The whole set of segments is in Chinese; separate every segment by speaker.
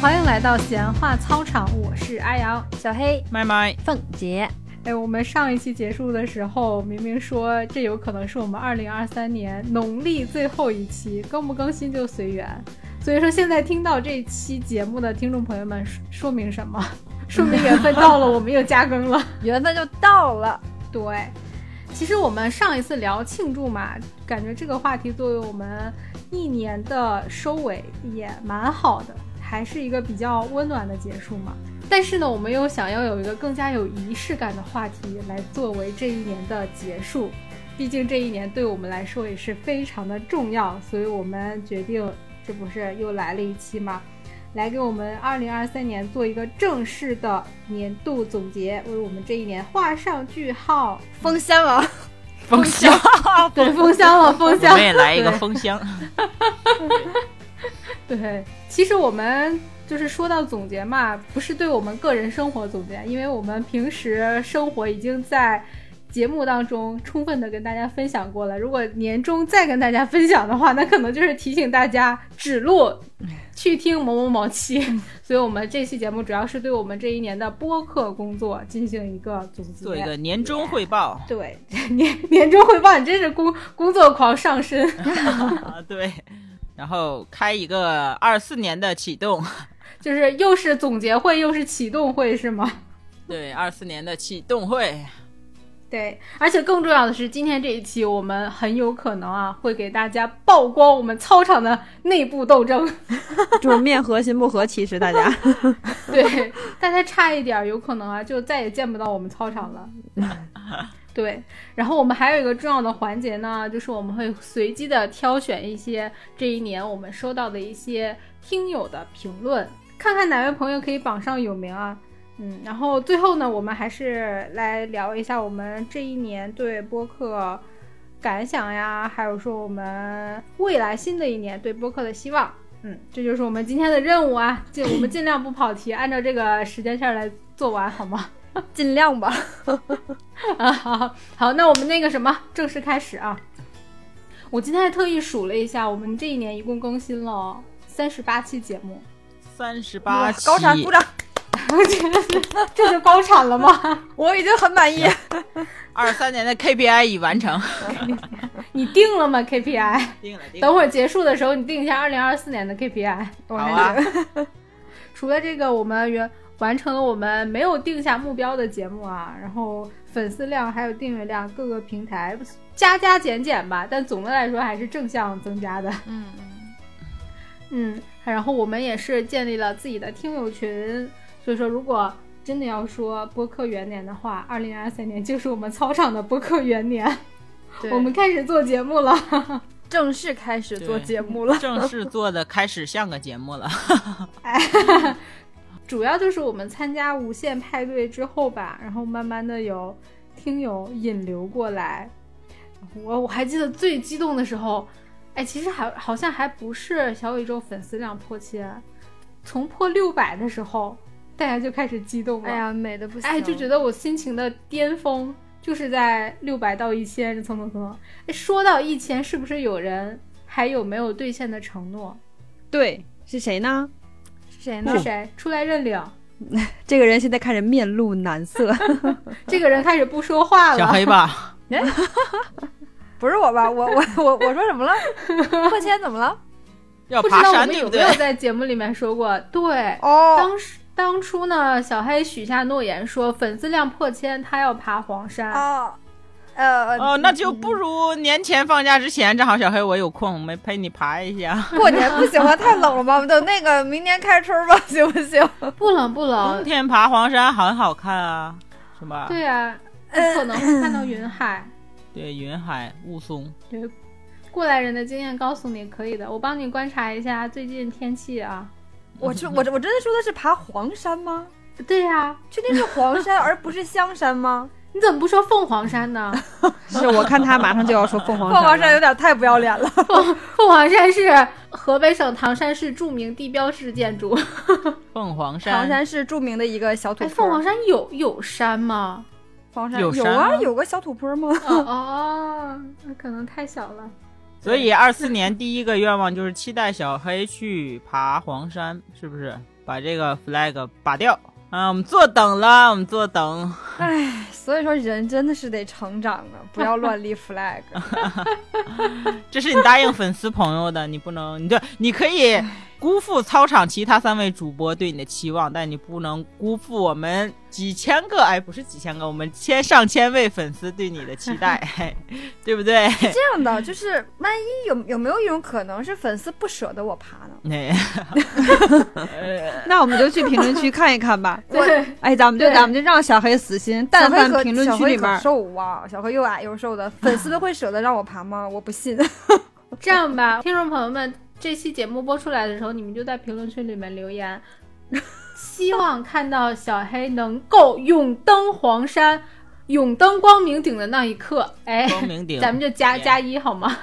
Speaker 1: 欢迎来到闲话操场，我是阿阳。
Speaker 2: 小黑、
Speaker 3: 麦麦，
Speaker 2: 凤姐，
Speaker 1: 哎，我们上一期结束的时候，明明说这有可能是我们二零二三年农历最后一期，更不更新就随缘。所以说，现在听到这期节目的听众朋友们，说说明什么？说明缘分到了，我们又加更了。
Speaker 2: 缘分就到了。
Speaker 1: 对，其实我们上一次聊庆祝嘛，感觉这个话题作为我们一年的收尾也蛮好的，还是一个比较温暖的结束嘛。但是呢，我们又想要有一个更加有仪式感的话题来作为这一年的结束，毕竟这一年对我们来说也是非常的重要，所以我们决定，这不是又来了一期吗？来给我们二零二三年做一个正式的年度总结，为我们这一年画上句号。
Speaker 2: 封箱了，
Speaker 3: 封箱，
Speaker 1: 对，封箱了，封
Speaker 3: 我
Speaker 1: 箱。
Speaker 3: 们也来一个封箱。
Speaker 1: 对，其实我们就是说到总结嘛，不是对我们个人生活总结，因为我们平时生活已经在节目当中充分的跟大家分享过了。如果年终再跟大家分享的话，那可能就是提醒大家指路去听某某某期。所以我们这期节目主要是对我们这一年的播客工作进行一个总结，
Speaker 3: 做一个年终汇报。
Speaker 1: 对年 年终汇报，你真是工工作狂上身。
Speaker 3: 啊，对。然后开一个二四年的启动，
Speaker 1: 就是又是总结会，又是启动会，是吗？
Speaker 3: 对，二四年的启动会。
Speaker 1: 对，而且更重要的是，今天这一期我们很有可能啊，会给大家曝光我们操场的内部斗争。
Speaker 2: 就是面和心不和，其实大家
Speaker 1: 对，大家差一点，有可能啊，就再也见不到我们操场了。对，然后我们还有一个重要的环节呢，就是我们会随机的挑选一些这一年我们收到的一些听友的评论，看看哪位朋友可以榜上有名啊。嗯，然后最后呢，我们还是来聊一下我们这一年对播客感想呀，还有说我们未来新的一年对播客的希望。嗯，这就是我们今天的任务啊，尽我们尽量不跑题，按照这个时间线来做完，好吗？
Speaker 2: 尽量吧。
Speaker 1: 啊，好好，那我们那个什么，正式开始啊！我今天还特意数了一下，我们这一年一共更新了三十八期节目，
Speaker 3: 三十八期，
Speaker 2: 高产鼓掌，
Speaker 1: 这就高产了吗？
Speaker 2: 我已经很满意。
Speaker 3: 二三年的 KPI 已完成。
Speaker 1: 你定了吗？KPI？
Speaker 3: 定了，定了。
Speaker 1: 等会儿结束的时候，你定一下二零二四年的 KPI。
Speaker 3: 好啊，
Speaker 1: 除了这个，我们原完成了我们没有定下目标的节目啊，然后粉丝量还有订阅量各个平台加加减减吧，但总的来说还是正向增加的。
Speaker 2: 嗯，
Speaker 1: 嗯，然后我们也是建立了自己的听友群，所以说如果真的要说播客元年的话，二零二三年就是我们操场的播客元年，我们开始做节目了。
Speaker 2: 正式开始做节目了。
Speaker 3: 正式做的开始像个节目了。
Speaker 1: 主要就是我们参加无限派对之后吧，然后慢慢的有听友引流过来。我我还记得最激动的时候，哎，其实还好像还不是小宇宙粉丝量破千，从破六百的时候，大家就开始激动了。
Speaker 2: 哎呀，美的不行。
Speaker 1: 哎，就觉得我心情的巅峰就是在六百到一千，这蹭蹭蹭。哎，说到一千，是不是有人还有没有兑现的承诺？
Speaker 4: 对，是谁呢？
Speaker 2: 是谁呢
Speaker 1: 是？谁？出来认领。
Speaker 4: 这个人现在开始面露难色，
Speaker 1: 这个人开始不说话了。
Speaker 3: 小黑吧，
Speaker 2: 不是我吧？我我我我说什么了？破千怎么了？
Speaker 3: 要爬山，
Speaker 1: 不知道我们
Speaker 3: 对不对
Speaker 1: 有没有？在节目里面说过？对，
Speaker 2: 哦，
Speaker 1: 当时当初呢，小黑许下诺言说，粉丝量破千，他要爬黄山。
Speaker 2: 哦，呃，
Speaker 3: 哦，那就不如年前放假之前，正好小黑我有空，我们陪你爬一下。
Speaker 2: 过年不行吗？太冷了吧？等那个明年开春吧，行不行？
Speaker 1: 不冷不冷冬，
Speaker 3: 天爬黄山很好看啊，是吧？
Speaker 1: 对啊，有可能会 看到云海。
Speaker 3: 对，云海雾凇。
Speaker 1: 对，过来人的经验告诉你可以的，我帮你观察一下最近天气啊。
Speaker 2: 我这我这我真的说的是爬黄山吗？
Speaker 1: 对呀、
Speaker 2: 确定是黄山而不是香山吗？
Speaker 1: 你怎么不说凤凰山呢？
Speaker 4: 是我看他马上就要说凤凰山
Speaker 2: 凤凰山有点太不要脸了。
Speaker 1: 凤凰山是河北省唐山市著名地标式建筑。
Speaker 3: 凤凰山，
Speaker 2: 唐山市著名的一个小土
Speaker 1: 哎，凤凰山有有山吗？
Speaker 2: 黄山
Speaker 3: 有山
Speaker 2: 啊，有个小土坡吗？
Speaker 1: 哦哦，那可能太小了。
Speaker 3: 所以二四年第一个愿望就是期待小黑去爬黄山，是不是？把这个 flag 拔掉啊！我们坐等了，我们坐等。
Speaker 2: 唉，所以说人真的是得成长啊，不要乱立 flag。
Speaker 3: 这是你答应粉丝朋友的，你不能，你对，你可以辜负操场其他三位主播对你的期望，但你不能辜负我们几千个，哎，不是几千个，我们千上千位粉丝对你的期待，嘿对不对？
Speaker 2: 这样的就是，万一有有没有一种可能是粉丝不舍得我爬呢？
Speaker 3: 那
Speaker 4: 那我们就去评论区看一看吧。
Speaker 1: 对，
Speaker 4: 哎，咱们就咱们就让小黑死心，但凡评论区里面，
Speaker 2: 瘦啊，小黑又矮又瘦的，粉丝都会舍得让我爬吗？我不信。
Speaker 1: 这样吧，听众朋友们，这期节目播出来的时候，你们就在评论区里面留言，希望看到小黑能够永登黄山、永登光明顶的那一刻。哎，
Speaker 3: 光明顶，
Speaker 1: 咱们就加加一好吗？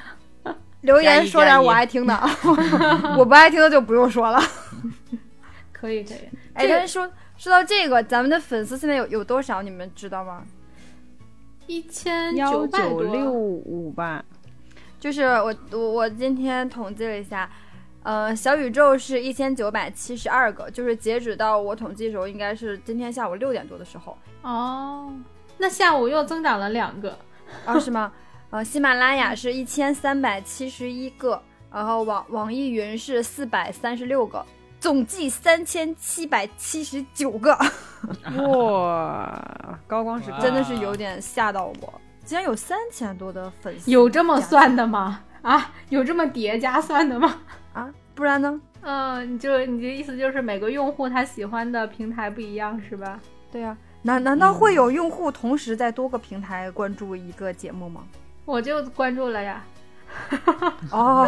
Speaker 2: 留言说点我爱听的，我不爱听的就不用说了。
Speaker 1: 可以可以。
Speaker 2: 哎，但是说说到这个，咱们的粉丝现在有有多少？你们知道吗？
Speaker 1: 一千
Speaker 4: 幺
Speaker 1: 九百
Speaker 4: 六五吧。
Speaker 2: 就是我我我今天统计了一下，呃，小宇宙是一千九百七十二个，就是截止到我统计的时候，应该是今天下午六点多的时候。
Speaker 1: 哦，那下午又增长了两个。
Speaker 2: 啊，是吗？呃，喜马拉雅是一千三百七十一个，然后网网易云是四百三十六个，总计三千七百七十九个，
Speaker 4: 哇，高光时刻，
Speaker 2: 真的是有点吓到我。竟然有三千多的粉丝，
Speaker 1: 有这么算的吗？啊，有这么叠加算的吗？
Speaker 2: 啊？不然呢？
Speaker 1: 嗯，你就你的意思就是每个用户他喜欢的平台不一样是吧？
Speaker 2: 对呀、难难道会有用户同时在多个平台关注一个节目吗？
Speaker 1: 我就关注了呀。
Speaker 2: 哦，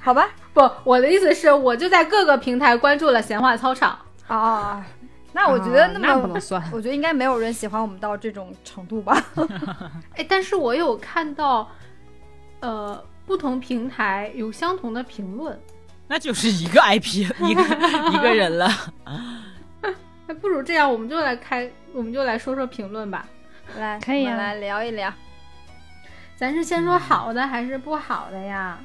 Speaker 2: 好吧，
Speaker 1: 不，我的意思是，我就在各个平台关注了闲话操场。
Speaker 2: 啊，那我觉得
Speaker 4: 啊
Speaker 2: 那么，
Speaker 4: 那不能算。
Speaker 2: 我觉得应该没有人喜欢我们到这种程度吧？
Speaker 1: 哎，但是我有看到，呃，不同平台有相同的评论。
Speaker 3: 那就是一个 IP，一个 一个人了。
Speaker 1: 那不如这样，我们就来开，我们就来说说评论吧。
Speaker 2: 来，
Speaker 4: 可以
Speaker 2: 来聊一聊。
Speaker 1: 咱是先说好的还是不好的呀？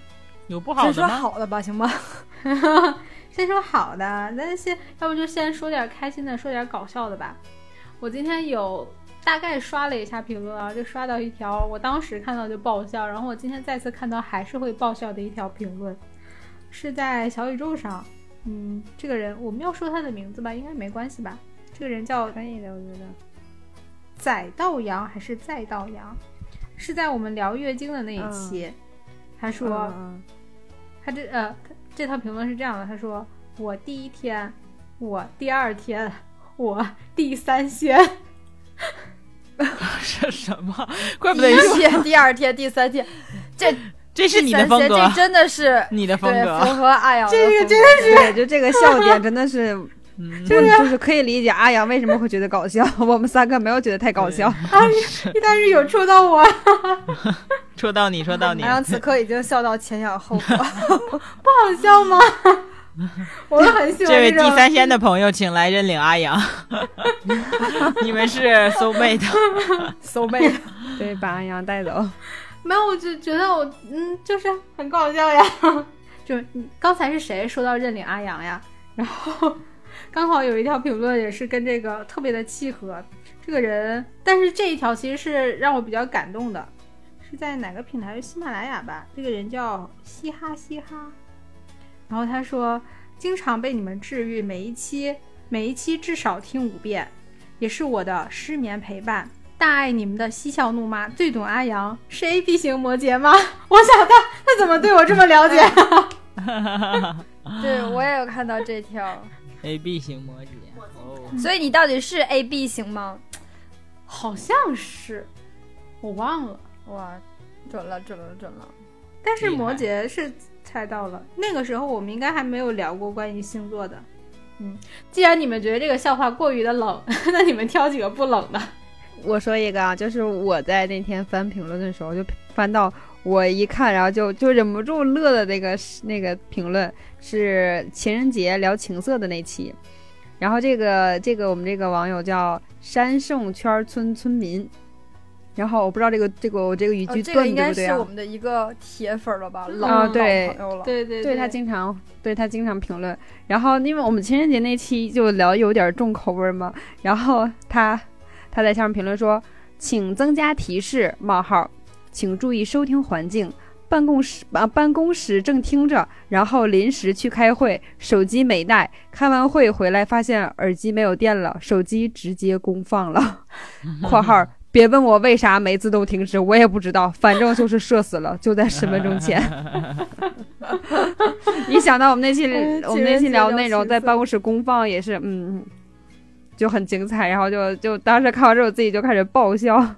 Speaker 3: 有不好
Speaker 2: 先说
Speaker 3: 的吗？
Speaker 2: 好的吧，行吗？
Speaker 1: 先说好的，咱先要不就先说点开心的，说点搞笑的吧。我今天有大概刷了一下评论啊，就刷到一条，我当时看到就爆笑，然后我今天再次看到还是会爆笑的一条评论，是在小宇宙上。嗯，这个人我们要说他的名字吧，应该没关系吧？这个人叫
Speaker 4: 可以的，我觉得。
Speaker 1: 载道阳还是再道阳？是在我们聊月经的那一期，他说。
Speaker 4: 嗯
Speaker 1: 他这呃，他这条评论是这样的，他说：“我第一天，我第二天，我第三天。
Speaker 3: 是什么？怪不得
Speaker 2: 一天、第二天、第三天，这
Speaker 3: 这是你的风格
Speaker 2: 这，真的是
Speaker 3: 你的风
Speaker 2: 对
Speaker 3: 格。
Speaker 2: 符合爱阳的
Speaker 1: 这个
Speaker 2: 风
Speaker 1: 真
Speaker 2: 格
Speaker 4: 对，就这个笑点真的是，
Speaker 3: 嗯，
Speaker 4: 就就是可以理解阿阳为什么会觉得搞笑，我们三个没有觉得太搞笑。
Speaker 1: 但是有戳到我，
Speaker 3: 戳到你，戳到你
Speaker 2: 阿。阳此刻已经笑到前仰后合。
Speaker 1: 不好笑吗？我很喜欢
Speaker 3: 这位
Speaker 1: 种
Speaker 3: 第三仙的朋友，请来认领阿阳。你们是 soul mate，
Speaker 2: 搜妹，
Speaker 4: 对，把阿阳带走。
Speaker 1: 没有，我就觉得我嗯，就是很搞笑呀。就你刚才是谁说到认领阿阳呀？然后刚好有一条评论也是跟这个特别的契合。这个人，但是这一条其实是让我比较感动的，是在哪个平台？是喜马拉雅吧？这个人叫嘻哈嘻哈。然后他说，经常被你们治愈，每一期每一期至少听五遍，也是我的失眠陪伴。大爱你们的嬉笑怒骂，最懂阿阳，是 A B 型摩羯吗？我想他，他怎么对我这么了解？
Speaker 2: 对我也有看到这条。
Speaker 3: A B 型摩羯。哦，
Speaker 2: 所以你到底是 A B 型吗？
Speaker 1: 好像是，我忘了。
Speaker 2: 哇，准了，准了，准了。
Speaker 1: 但是摩羯是猜到了，那个时候我们应该还没有聊过关于星座的。嗯，既然你们觉得这个笑话过于的冷，那你们挑几个不冷的。
Speaker 4: 我说一个啊，就是我在那天翻评论的时候，就翻到我一看，然后就就忍不住乐的那个那个评论是情人节聊情色的那期，然后这个这个我们这个网友叫山圣圈村村民，然后我不知道这个这个我这个语
Speaker 2: 哦
Speaker 4: 句断
Speaker 2: 这个应该
Speaker 4: 的对不对啊？
Speaker 2: 是我？们的一个铁粉了吧，老
Speaker 4: 啊
Speaker 2: 老
Speaker 4: 对。
Speaker 2: 朋友了。
Speaker 1: 对对
Speaker 4: 对他经常对他经常评论，然后因为我们情人节那期就聊有点重口味嘛，然后他他在下面评论说，请增加提示冒号，请注意收听环境。办公室啊，办公室正听着，然后临时去开会，手机没带，开完会回来发现耳机没有电了，手机直接公放了。（括号别问我为啥没自动停止，我也不知道，反正就是社死了，就在十分钟前。一想到我们那期
Speaker 2: 嗯
Speaker 4: 我们那期聊内容在办公室公放也是，嗯，就很精彩。然后就就当时看完之后自己就开始爆笑。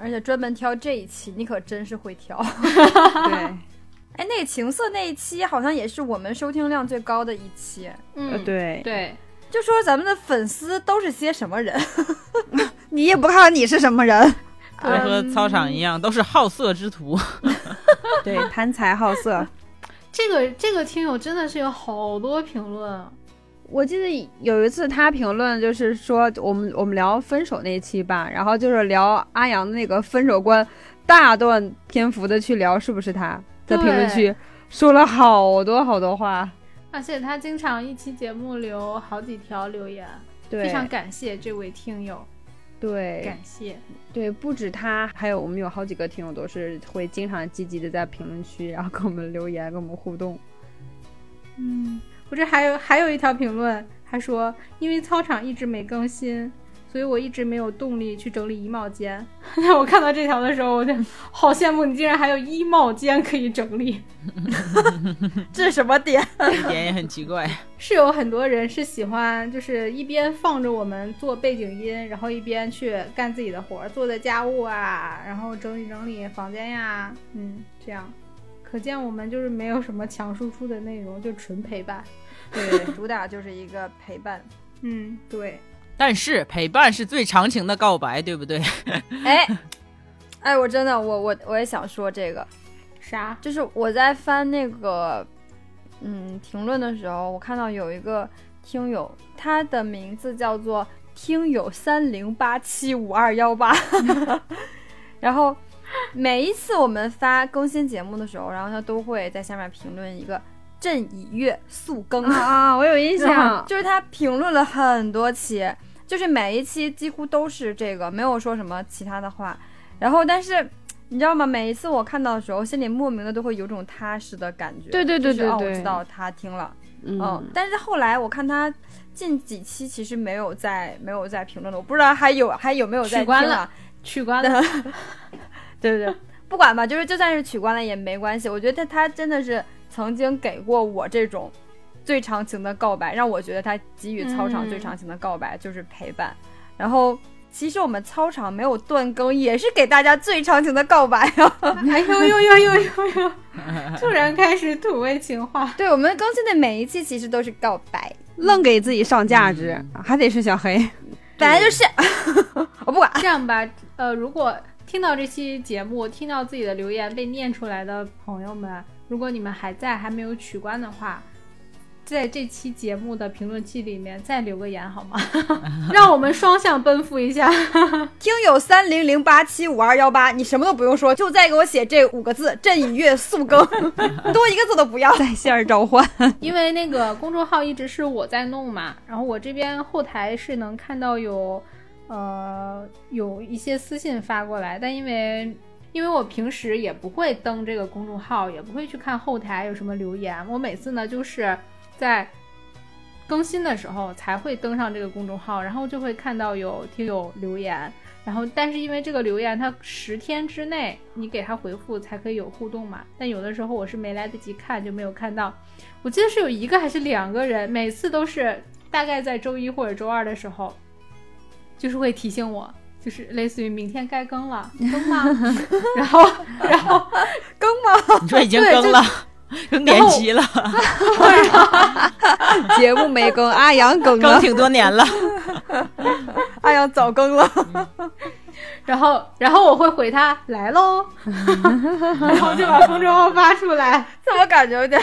Speaker 2: 而且专门挑这一期，你可真是会挑。
Speaker 4: 对，
Speaker 2: 哎，那个情色那一期好像也是我们收听量最高的一期。
Speaker 4: 呃
Speaker 1: 嗯，
Speaker 4: 对，
Speaker 1: 对，
Speaker 2: 就说咱们的粉丝都是些什么人？
Speaker 4: 你也不看看你是什么人？
Speaker 3: 对，和操场一样，都是好色之徒。
Speaker 4: 对，贪财好色。
Speaker 1: 这个这个听友真的是有好多评论啊，
Speaker 4: 我记得有一次他评论，就是说我们我们聊分手那期吧，然后就是聊阿阳的那个分手观，大段篇幅的去聊，是不是他在评论区说了好多好多话？
Speaker 1: 而且他经常一期节目留好几条留言，非常感谢这位听友，
Speaker 4: 对
Speaker 1: 感谢。
Speaker 4: 对，不止他，还有我们有好几个听友都是会经常积极的在评论区，然后跟我们留言，跟我们互动。
Speaker 1: 嗯，我这还有还有一条评论，他说因为操场一直没更新，所以我一直没有动力去整理衣帽间。我看到这条的时候，我就好羡慕你，竟然还有衣帽间可以整理。
Speaker 2: 这是什么点？
Speaker 3: 这点也很奇怪。
Speaker 1: 是有很多人是喜欢，就是一边放着我们做背景音，然后一边去干自己的活儿，做的家务啊，然后整理整理房间呀，嗯，这样，可见我们就是没有什么强输出的内容，就纯陪伴。
Speaker 2: 对，主打就是一个陪伴。
Speaker 1: 嗯，对，
Speaker 3: 但是陪伴是最长情的告白，对不对？
Speaker 2: 哎，哎，我真的，我我我也想说这个，
Speaker 1: 啥？
Speaker 2: 就是我在翻那个嗯评论的时候，我看到有一个听友，他的名字叫做听友三零八七五二幺八，然后 每一次我们发更新节目的时候，然后他都会在下面评论一个“朕已阅速更”
Speaker 4: 啊，我有印象。
Speaker 2: 就是他评论了很多期，就是每一期几乎都是这个，没有说什么其他的话。然后，但是你知道吗？每一次我看到的时候，心里莫名的都会有种踏实的感觉。
Speaker 4: 对对对
Speaker 2: 就是哦，我知道他听了，嗯
Speaker 4: 嗯，。
Speaker 2: 但是后来我看他近几期其实没有在没有在评论了，我不知道还有还有没有在
Speaker 1: 取关了？取关了。
Speaker 2: 对对对，不管吧，就是就算是取关了也没关系。我觉得他他真的是曾经给过我这种最长情的告白，让我觉得他给予操场
Speaker 1: 嗯
Speaker 2: 最长情的告白就是陪伴。然后其实我们操场没有断更，也是给大家最长情的告白啊。
Speaker 1: 哎呦呦呦呦呦呦！突然开始土味情话。
Speaker 2: 对我们更新的每一期其实都是告白，
Speaker 4: 愣给自己上价值，还得是小黑。
Speaker 2: 本来就是，我不管。
Speaker 1: 这样吧，呃，如果听到这期节目，听到自己的留言被念出来的朋友们，如果你们还在，还没有取关的话，在这期节目的评论区里面再留个言好吗？让我们双向奔赴一下。
Speaker 2: 听友三零零八七五二幺八，你什么都不用说，就再给我写这五个字“朕已阅速更”，多一个字都不要。
Speaker 4: 在线召唤，
Speaker 1: 因为那个公众号一直是我在弄嘛，然后我这边后台是能看到有，呃，有一些私信发过来，但因为因为我平时也不会登这个公众号，也不会去看后台有什么留言，我每次呢就是在更新的时候才会登上这个公众号，然后就会看到有听友留言，然后但是因为这个留言它十天之内你给他回复才可以有互动嘛，但有的时候我是没来得及看就没有看到。我记得是有一个还是两个人，每次都是大概在周一或者周二的时候，就是会提醒我，就是类似于明天该更了，更吗？然后，然后
Speaker 2: 更吗？
Speaker 3: 你说已经
Speaker 1: 对
Speaker 3: 更了，更年期了，
Speaker 4: 节目没更，阿阳更了。
Speaker 3: 更挺多年了。
Speaker 2: 阿阳，早更了。
Speaker 1: 然后，然后我会回他来喽，然后就把公众号发出来。
Speaker 2: 怎么感觉有点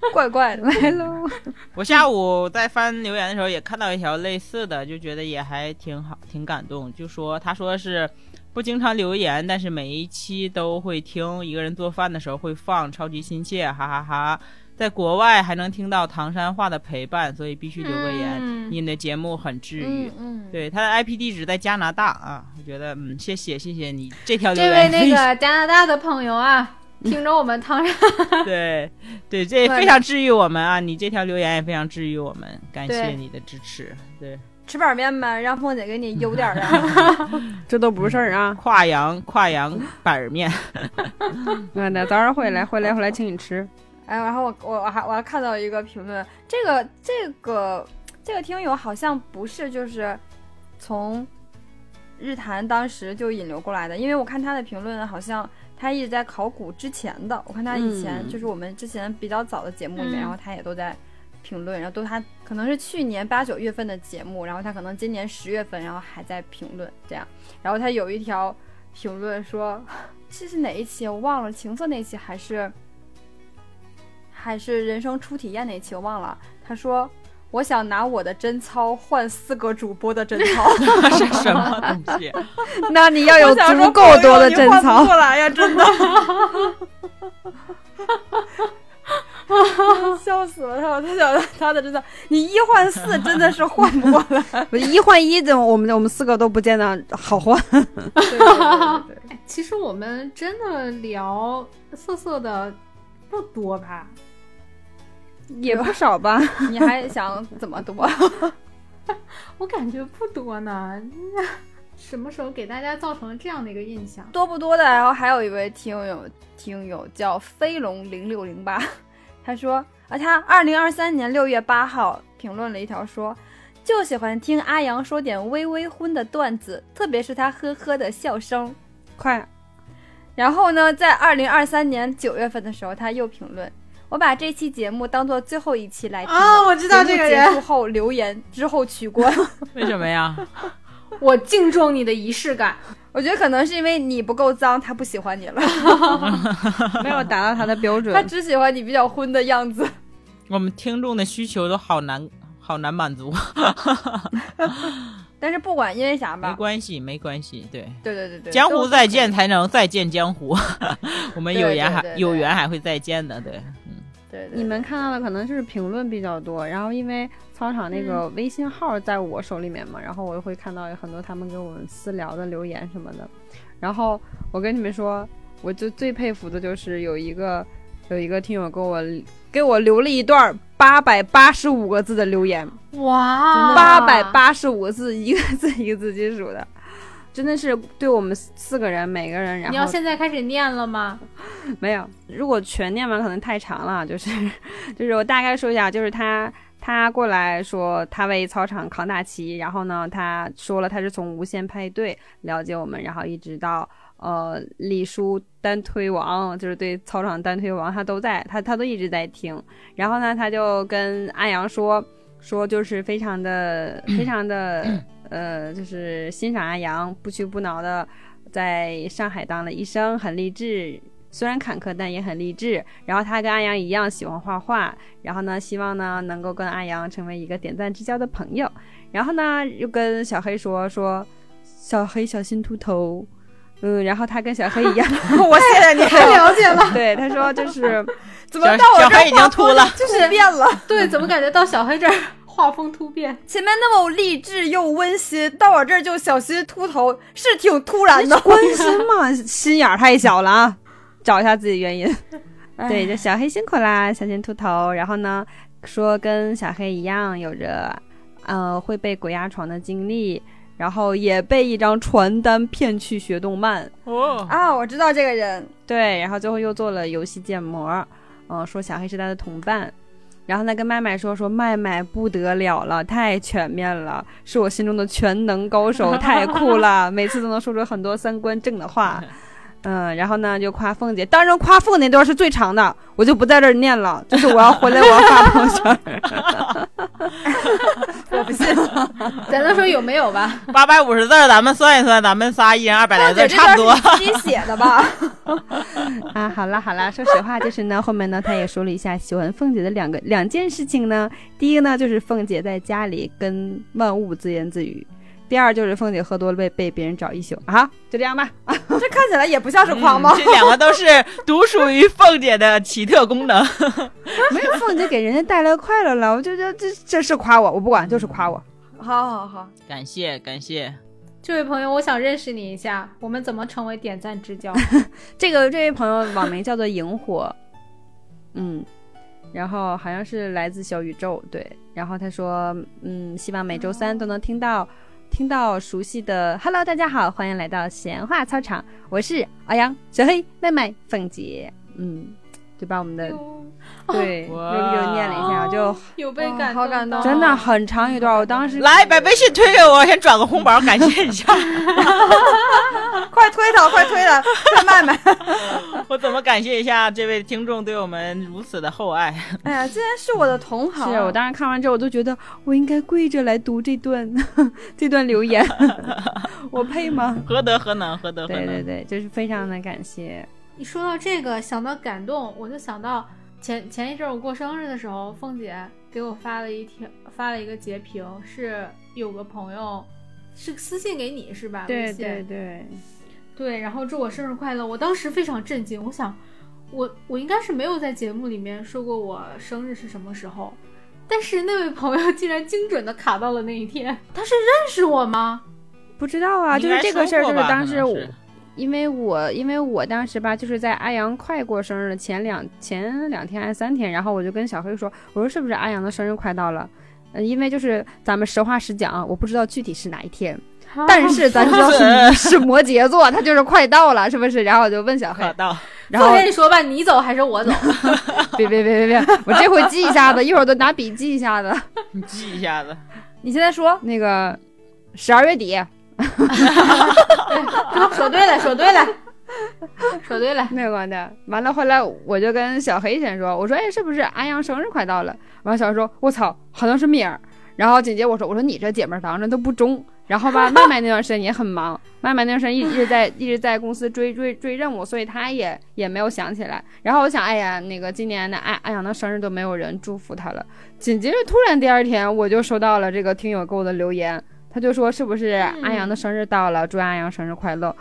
Speaker 2: 怪怪的。
Speaker 4: 来喽。
Speaker 3: 我下午在翻留言的时候也看到一条类似的，就觉得也还挺好，挺感动。就说他说是不经常留言，但是每一期都会听，一个人做饭的时候会放，超级亲切，哈哈哈在国外还能听到唐山话的陪伴，所以必须留个言。
Speaker 1: 嗯
Speaker 3: 你的节目很治愈。
Speaker 2: 嗯，
Speaker 3: 对，他的 IP 地址在加拿大啊，我觉得嗯，谢谢谢谢你这条留言
Speaker 1: 这位那个加拿大的朋友啊，听着我们唐山，
Speaker 3: 对对，这非常治愈我们啊！你这条留言也非常治愈我们，感谢你的支持。对，
Speaker 2: 吃板面呗，让凤姐给你邮点儿啊。
Speaker 4: 这都不是事儿啊！
Speaker 3: 跨洋跨洋板儿面，
Speaker 4: 那，那早上回来，回来回来请你吃。
Speaker 2: 哎，然后我我我还我还看到一个评论，这个这个这个听友好像不是就是从日坛当时就引流过来的，因为我看他的评论好像他一直在考古之前的，我看他以前、
Speaker 4: 嗯
Speaker 2: 就是我们之前比较早的节目里面，
Speaker 1: 嗯
Speaker 2: 然后他也都在评论，然后都他可能是去年八九月份的节目，然后他可能今年十月份，然后还在评论这样，然后他有一条评论说，这是哪一期我忘了，情色那期还是。还是人生初体验那期，我忘了。他说：“我想拿我的贞操换四个主播的贞操。
Speaker 3: 是什么东西？
Speaker 4: 那你要有
Speaker 2: 我想说
Speaker 4: 足够多的贞
Speaker 2: 朋友你换不
Speaker 4: 操。
Speaker 2: 过来呀，真的。笑死了！他他想他的贞操，你一换四真的是换不过来。
Speaker 4: 一换一，怎么我们我们四个都不见得好换。
Speaker 2: 对对对对对
Speaker 1: 其实我们真的聊色色的不多吧？
Speaker 4: 也不少吧？
Speaker 2: 你还想怎么多？
Speaker 1: 我感觉不多呢。那 什么时候给大家造成了这样的一个印象？
Speaker 2: 多不多的？然后还有一位听友，听友叫飞龙零六零八，他说啊，他二零二三年六月八号评论了一条说，就喜欢听阿阳说点微微荤的段子，特别是他呵呵的笑声。
Speaker 4: 快，
Speaker 2: 然后呢，在二零二三年九月份的时候，他又评论。我把这期节目当做最后一期来听了
Speaker 1: 啊我知道这个人
Speaker 2: 节目结束后留言之后取关，
Speaker 3: 为什么呀？
Speaker 1: 我敬重你的仪式感。
Speaker 2: 我觉得可能是因为你不够脏，他不喜欢你了，
Speaker 4: 没有达到他的标准
Speaker 2: 他。只喜欢你比较荤的样子。
Speaker 3: 我们听众的需求都好难，好难满足。
Speaker 2: 但是不管因为啥吧没，
Speaker 3: 关系，没关系，对。
Speaker 2: 对对对对，
Speaker 3: 江湖再见，才能再见江湖。我们有缘还
Speaker 2: 对对对
Speaker 3: 有缘还会再见的，对，嗯，
Speaker 2: 对对，
Speaker 4: 你们看到的可能就是评论比较多，然后因为操场那个微信号在我手里面嘛，然后我就会看到有很多他们给我们私聊的留言什么的。然后我跟你们说，我就最佩服的就是有一个有一个听友给我给我留了一段八百八十五个字的留言，
Speaker 1: 哇。
Speaker 4: 八百八十五个字，一个字一个字记数的，真的是对我们四个人每个人，然后
Speaker 1: 你要现在开始念了吗？
Speaker 4: 没有，如果全念完可能太长了，就是 就是我大概说一下，就是他他过来说他为操场扛大旗，然后呢，他说了他是从无限派对了解我们，然后一直到呃李叔单推王，就是对操场单推王，他都在，他他都一直在听，然后呢，他就跟阿阳说说就是非常的非常的呃，就是欣赏阿阳不屈不挠的在上海当了医生，很励志。虽然坎坷，但也很励志。然后他跟阿阳一样喜欢画画，然后呢，希望呢能够跟阿阳成为一个点赞之交的朋友。然后呢，又跟小黑说说，小黑小心秃头。嗯，然后他跟小黑一样，
Speaker 2: 我谢谢你，
Speaker 1: 太了解了。
Speaker 4: 对他说就是
Speaker 2: 怎么到我这儿
Speaker 3: 小黑已经秃了，
Speaker 2: 就是变了？
Speaker 1: 对，怎么感觉到小黑这儿画风突变？
Speaker 2: 前面那么励志又温馨，到我这儿就小心秃头，是挺突然的。
Speaker 4: 温馨嘛，心眼儿太小了啊，找一下自己原因。对，就小黑辛苦啦，小心秃头。然后呢，说跟小黑一样有着呃会被鬼压床的经历，然后也被一张传单骗去学动漫。
Speaker 3: 哦，
Speaker 2: 啊，我知道这个人，
Speaker 4: 对，然后最后又做了游戏建模，嗯、说小黑是他的同伴。然后呢，跟麦麦说说麦麦不得了了，太全面了，是我心中的全能高手，太酷了，每次都能说出很多三观正的话。嗯，然后呢就夸凤姐，当然夸凤那段是最长的，我就不在这儿念了，就是我要回来我要发朋友圈。
Speaker 2: 我 不信。
Speaker 1: 咱就说有没有吧？
Speaker 3: 八百五十字儿，咱们算一算，咱们仨一人二百来字差不多
Speaker 2: 自己写的吧？
Speaker 4: 啊，好了好了，说实话，就是呢，后面呢，他也说了一下喜欢凤姐的两个两件事情呢。第一个呢，就是凤姐在家里跟万物自言自语；第二就是凤姐喝多了被被别人找一宿。啊，就这样吧。
Speaker 2: 这看起来也不像是夸吗？
Speaker 3: 嗯这两个都是独属于凤姐的奇特功能。
Speaker 4: 没有凤姐给人家带来快乐了，我就觉得这这是夸我，我不管，就是夸我。
Speaker 2: 好好好，
Speaker 3: 感谢感谢，
Speaker 1: 这位朋友，我想认识你一下，我们怎么成为点赞之交？
Speaker 4: 这个这位朋友网名叫做萤火，嗯，然后好像是来自小宇宙，对，然后他说，嗯，希望每周三都能听到。听到熟悉的 “Hello，大家好，欢迎来到闲话操场”，我是阿阳、小黑、妹妹、凤姐，嗯，就把我们的 对又
Speaker 3: 哇
Speaker 4: 又念了一下，就
Speaker 1: 有被感
Speaker 2: 好感动
Speaker 4: 真的很长一段，我当时
Speaker 3: 来把微信推给我，先转个红包，感谢一下。
Speaker 2: 快推他，快推他，快卖卖。
Speaker 3: 我怎么感谢一下这位听众对我们如此的厚爱？
Speaker 2: 哎呀，竟然是我的同行，
Speaker 4: 是我当时看完之后，我都觉得我应该跪着来读这段这段留言，我配吗？
Speaker 3: 何德何能？何德何能？
Speaker 4: 对对对，就是非常的感谢。
Speaker 1: 一说到这个，想到感动，我就想到前前一阵儿我过生日的时候，凤姐给我发了一条发了一个截屏，是有个朋友是私信给你是吧？
Speaker 4: 对对对，
Speaker 1: 对，然后祝我生日快乐。我当时非常震惊，我想我我应该是没有在节目里面说过我生日是什么时候，但是那位朋友竟然精准的卡到了那一天，他是认识我吗？
Speaker 4: 不知道啊，就是这个事儿，就是当时我因为我因为我当时吧，就是在阿阳快过生日的前两前两天还是三天，然后我就跟小黑说，我说是不是阿阳的生日快到了？嗯，因为就是咱们实话实讲啊，我不知道具体是哪一天，但是咱知道是 是摩羯座，他就是快到了，是不是？然后我就问小黑，
Speaker 3: 到，
Speaker 4: 然后
Speaker 1: 我跟，你说吧，你走还是我走？
Speaker 4: 别别别别别，我这回记一下子，一会儿都拿笔记一下子。
Speaker 3: 你记一下子。
Speaker 2: 你现在说，
Speaker 4: 那个十二月底，
Speaker 1: 说对了，说对了，说对了。
Speaker 4: 没有关的。完了，后来我就跟小黑先说，我说，哎，是不是安阳生日快到了？完了，小黑说，我操，好像是米儿。然后紧接着我说，我说你这姐妹儿当着都不中。然后吧，麦麦那段时间也很忙，麦麦 那段时间一一直在一直在公司追追追任务，所以他也也没有想起来。然后我想，哎呀，那个今年的安安阳的生日都没有人祝福他了。紧接着突然第二天我就收到了这个听友给我的留言，他就说是不是安阳的生日到了，祝安阳生日快乐。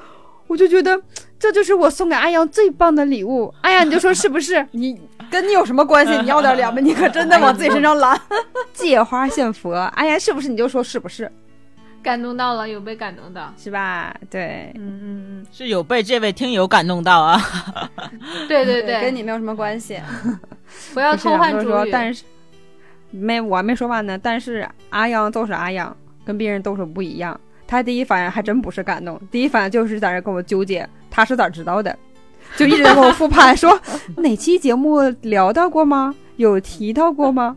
Speaker 4: 我就觉得这就是我送给安阳最棒的礼物。哎呀，你就说是不是？
Speaker 2: 你跟你有什么关系？你要点脸吧，你可真的往自己身上揽。
Speaker 4: 借花献佛，哎呀，是不是？你就说是不是？
Speaker 1: 感动到了，有被感动到。
Speaker 4: 是吧？对，
Speaker 1: 嗯嗯嗯
Speaker 3: 是有被这位听友感动到啊！
Speaker 1: 嗯，对对对，
Speaker 2: 跟你没有什么关系。
Speaker 1: 不要偷换主语。
Speaker 4: 但是没我还没说完呢。但是阿阳就是阿阳，跟别人都是不一样。他第一反应还真不是感动，第一反应就是在这跟我纠结，他是咋知道的？就一直在跟我复盘，说 哪期节目聊到过吗？有提到过吗？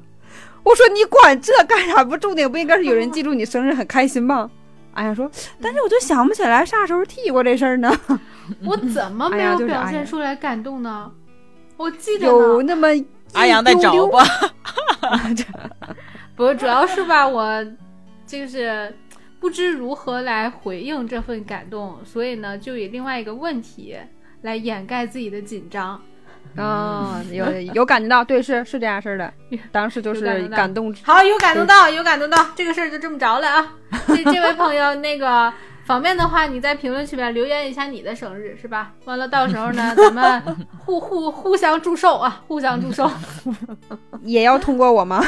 Speaker 4: 我说你管这干啥？不重点不应该是有人记住你生日很开心吗？哎呀说，但是我就想不起来啥时候提过这事儿呢。
Speaker 1: 我怎么没有表现出来感动呢？我记得，
Speaker 4: 有那么一
Speaker 3: 阿阳在找吧？
Speaker 1: 不，主要是吧，我就是不知如何来回应这份感动，所以呢，就以另外一个问题来掩盖自己的紧张。
Speaker 4: 啊、有有感觉到，对，是是这样式儿的。当时就是感动，
Speaker 1: 好，有感动到，有感动到，这个事儿就这么着了啊！这这位朋友，那个方便的话，你在评论区里面留言一下你的生日，是吧？完了，到时候呢，咱们 互互互相祝寿啊，互相祝寿。
Speaker 4: 也要通过我吗？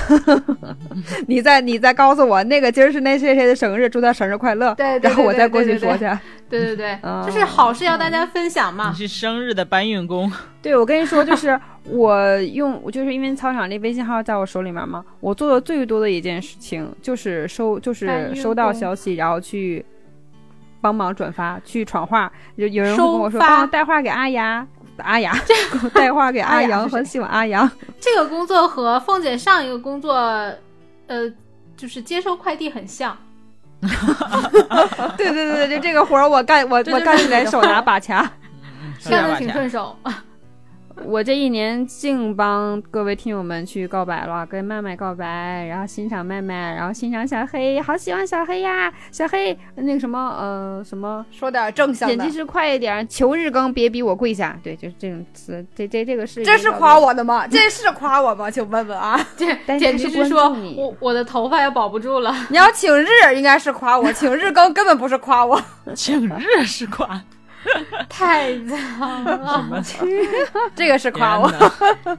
Speaker 4: 你再你再告诉我，那个今儿是那谁谁的生日，祝他生日快乐。
Speaker 1: 对对对
Speaker 4: 然后我再过去说去。
Speaker 1: 对对对，
Speaker 4: 哦
Speaker 1: 就是好事要大家分享嘛
Speaker 3: 你。是生日的搬运工，
Speaker 4: 对，我跟你说，就是我用，我就是因为操场那微信号在我手里面嘛，我做的最多的一件事情就是收，就是收到消息，然后去帮忙转发，去传话。有有人会跟我说，
Speaker 1: 发
Speaker 4: 帮我带话给阿牙。阿雅，给 我带话给阿阳和喜欢阿阳。
Speaker 1: 这个工作和凤姐上一个工作，呃，就是接收快递很像。
Speaker 4: 对对对对，就这个活儿我干，我 我干起来手拿把掐。
Speaker 3: 嗯
Speaker 1: 干的挺顺手。
Speaker 4: 我这一年净帮各位听友们去告白了，跟麦麦告白，然后欣赏麦麦，然后欣赏小黑，好喜欢小黑呀！小黑那个什么呃什么，
Speaker 2: 说点正向的
Speaker 4: 剪辑，师快一点，求日更，别逼我跪下。对，就是这种词，这这这个是
Speaker 2: 这是夸，我的吗？这是夸我吗？请问问啊，
Speaker 1: 这
Speaker 4: 但是
Speaker 1: 简直是说我我的头发要保不住了。
Speaker 2: 你要请日应该是夸我，请日更根本不是夸我。
Speaker 3: 请日是夸，
Speaker 1: 太脏了，
Speaker 2: 这个是夸我。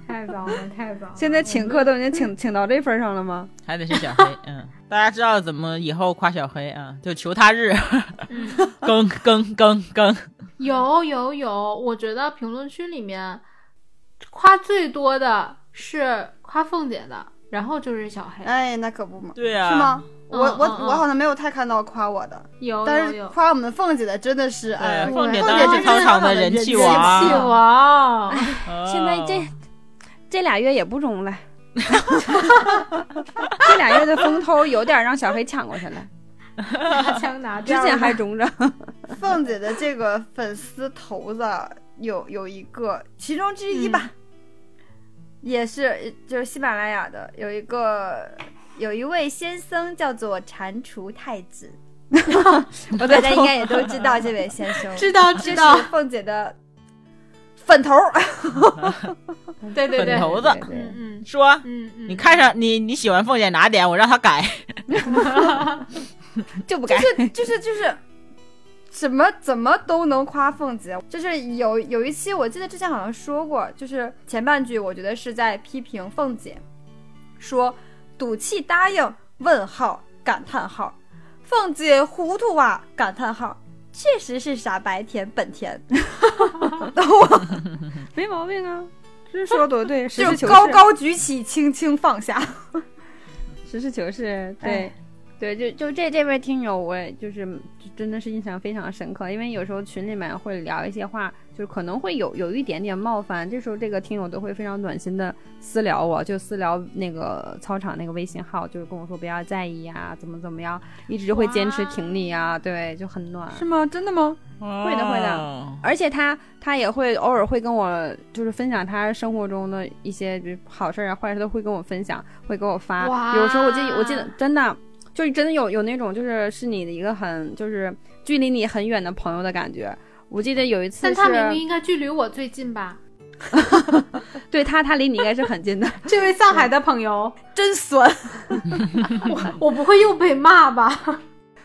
Speaker 1: 太脏了，太脏了！
Speaker 4: 现在请客都已经请请到这份上了吗？
Speaker 3: 还得是小黑，嗯，大家知道怎么以后夸小黑啊？就求他日，
Speaker 1: 嗯
Speaker 3: 更更更更，
Speaker 1: 有有有，我觉得评论区里面夸最多的是夸凤姐的，然后就是小黑。
Speaker 2: 哎，那可不嘛，
Speaker 3: 对啊，
Speaker 2: 是？吗？我我我好像没有太看到夸我的，
Speaker 1: 有
Speaker 2: 但是夸我们凤姐的真的是，哎，
Speaker 3: 凤姐
Speaker 2: 凤
Speaker 3: 当然是
Speaker 2: 姐
Speaker 3: 操场的人气
Speaker 1: 气。
Speaker 3: 王，
Speaker 1: 王，
Speaker 3: 哦。
Speaker 4: 现在这这俩月也不中了，这俩月的风头有点让小黑抢过去了，
Speaker 1: 拿枪拿
Speaker 4: 之前还中着。
Speaker 2: 凤姐的这个粉丝头子有有一个，其中之一吧，也是就是喜马拉雅的有一个有一位先生叫做蟾蜍太子，大家应该也都知道这位先生，
Speaker 1: 知道知道，
Speaker 2: 凤姐的粉头儿，
Speaker 1: 对对对，
Speaker 3: 粉头子。
Speaker 1: 嗯嗯
Speaker 3: 说，
Speaker 1: 嗯嗯，
Speaker 3: 你看上你你喜欢凤姐哪点？我让她改。
Speaker 4: 就不改。
Speaker 2: 就是就是。怎么怎么都能夸凤姐，就是有有一期我记得之前好像说过，就是前半句我觉得是在批评凤姐，说赌气答应问号感叹号，凤姐糊涂啊感叹号，确实是傻白甜本甜，
Speaker 4: 没毛病啊，这说的多对，实
Speaker 2: 就
Speaker 4: 事求是，
Speaker 2: 高高举起，轻轻放下。
Speaker 4: 实事求是，对。
Speaker 2: 哎。
Speaker 4: 对，就就这这位听友，我也就是就真的是印象非常深刻，因为有时候群里面会聊一些话，就是可能会有有一点点冒犯，这时候这个听友都会非常暖心的私聊我，就私聊那个操场那个微信号，就是跟我说不要在意呀、怎么怎么样，一直就会坚持挺你呀、对，就很暖。
Speaker 2: 是吗？真的吗？
Speaker 3: 会
Speaker 4: 的会的而且他他也会偶尔会跟我就是分享他生活中的一些比如好事儿啊坏事都会跟我分享，会给我发。有时候我记得我记得真的就是真的有有那种就是是你的一个很就是距离你很远的朋友的感觉。我记得有一次，
Speaker 1: 但他明明应该距离我最近吧？
Speaker 4: 对他他离你应该是很近的。
Speaker 1: 这位上海的朋友，
Speaker 2: 真酸，
Speaker 1: 我我不会又被骂吧？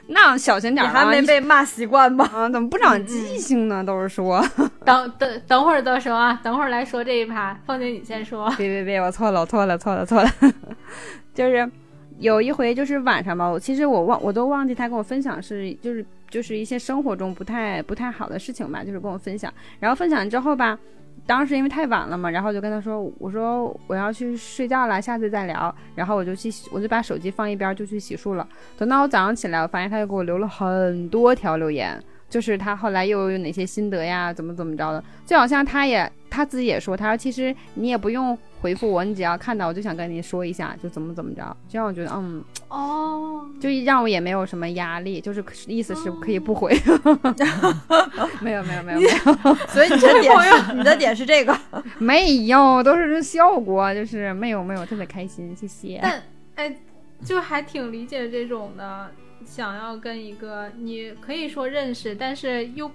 Speaker 4: 那小心点儿啊！
Speaker 2: 还没被骂习惯吗？
Speaker 4: 啊？怎么不长记性呢？都是说，
Speaker 1: 等等等会儿再说啊，等会儿来说这一趴，凤姐你先说。
Speaker 4: 别别别，我错了，我错了，错了，错了，就是有一回就是晚上吧，我其实我忘我都忘记他跟我分享是就是就是一些生活中不太不太好的事情吧，就是跟我分享，然后分享之后吧。当时因为太晚了嘛，然后就跟他说：“我说我要去睡觉了，下次再聊。”然后我就去，我就把手机放一边，就去洗漱了。等到我早上起来，我发现他又给我留了很多条留言，就是他后来又有哪些心得呀，怎么怎么着的，就好像他也他自己也说，他说其实你也不用回复我，你只要看到我就想跟你说一下，就怎么怎么着，这样我觉得嗯，
Speaker 1: 哦，
Speaker 4: 就让我也没有什么压力，就是意思是可以不回，没有没有没有没有
Speaker 2: 所以你的点是你的点是这个，
Speaker 4: 没有，都是效果，就是没有没有特别开心，谢谢。
Speaker 1: 但哎，就还挺理解这种的，想要跟一个你可以说认识，但是又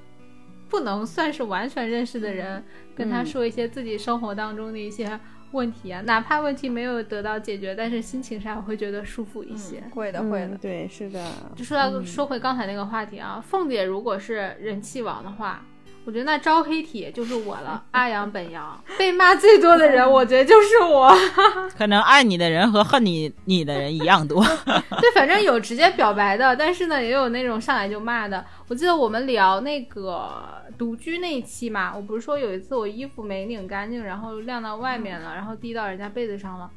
Speaker 1: 不能算是完全认识的人，跟他
Speaker 4: 嗯。
Speaker 1: 说一些自己生活当中的一些问题啊，哪怕问题没有得到解决，但是心情上会觉得舒服一些。
Speaker 2: 会的会的
Speaker 4: 嗯，，对，是的，
Speaker 1: 就说到、说回刚才那个话题啊，凤姐如果是人气王的话，我觉得那招黑体就是我了，阿阳本阳，被骂最多的人，我觉得就是我。
Speaker 3: 可能爱你的人和恨你你的人一样多。
Speaker 1: 对，反正有直接表白的，但是呢，也有那种上来就骂的。我记得我们聊那个独居那一期嘛，我不是说有一次我衣服没拧干净，然后晾到外面了，然后滴到人家被子上了，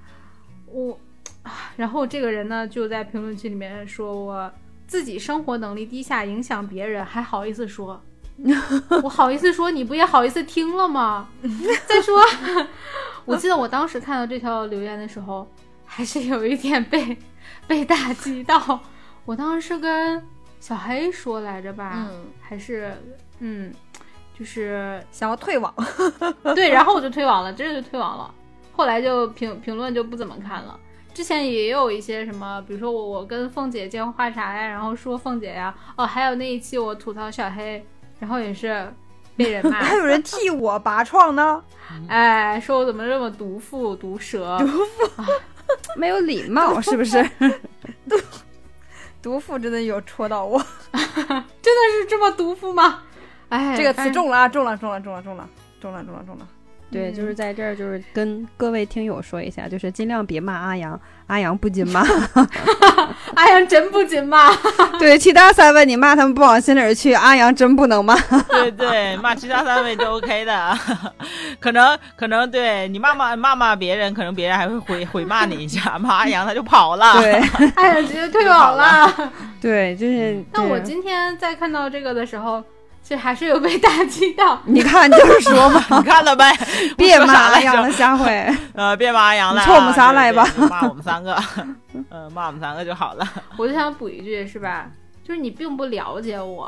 Speaker 1: 我，啊然后这个人呢就在评论区里面说我自己生活能力低下，影响别人，还好意思说。我好意思说，你不也好意思听了吗？再说，我记得我当时看到这条留言的时候，还是有一点被被打击到。我当时是跟小黑说来着吧，
Speaker 2: 嗯，
Speaker 1: 还是嗯，就是
Speaker 2: 想要退网，
Speaker 1: 对，然后我就退网了，真的就退网了。后来就评评论就不怎么看了。之前也有一些什么，比如说我我跟凤姐接话茬呀，然后说凤姐呀，哦，还有那一期我吐槽小黑，然后也是被人骂，
Speaker 2: 还有人替我拔创呢。
Speaker 1: 哎，说我怎么这么毒妇毒舌，毒妇
Speaker 4: 没有礼貌，是不是？
Speaker 2: 毒毒妇真的有戳到我，
Speaker 1: 真的是这么毒妇吗？哎，
Speaker 2: 这个词中了啊，中了，中了，中了，中了，中了，中了，中了。
Speaker 4: 对，
Speaker 1: 嗯
Speaker 4: 就是在这儿，就是跟各位听友说一下，就是尽量别骂阿阳，阿阳不禁骂。
Speaker 1: 阿阳真不仅骂，
Speaker 4: 对，其他三位你骂他们不往心里去，阿阳真不能骂。
Speaker 3: 对对，骂其他三位都 OK 的，可能可能对你骂骂骂骂别人，可能别人还会回回骂你一下，骂阿阳他就跑了。
Speaker 4: 对
Speaker 1: 阿阳直接退网了。
Speaker 4: 对，就是。
Speaker 1: 那我今天在看到这个的时候，其实还是有被打击到。
Speaker 4: 你看，就是说嘛，
Speaker 3: 你看了呗，
Speaker 4: 别骂阿阳了，下回。
Speaker 3: 呃，别骂阿阳了
Speaker 4: 冲我们仨来吧
Speaker 3: 骂我们三个，呃，骂我们三个就好了。
Speaker 1: 我就想补一句，是吧？就是你并不了解我，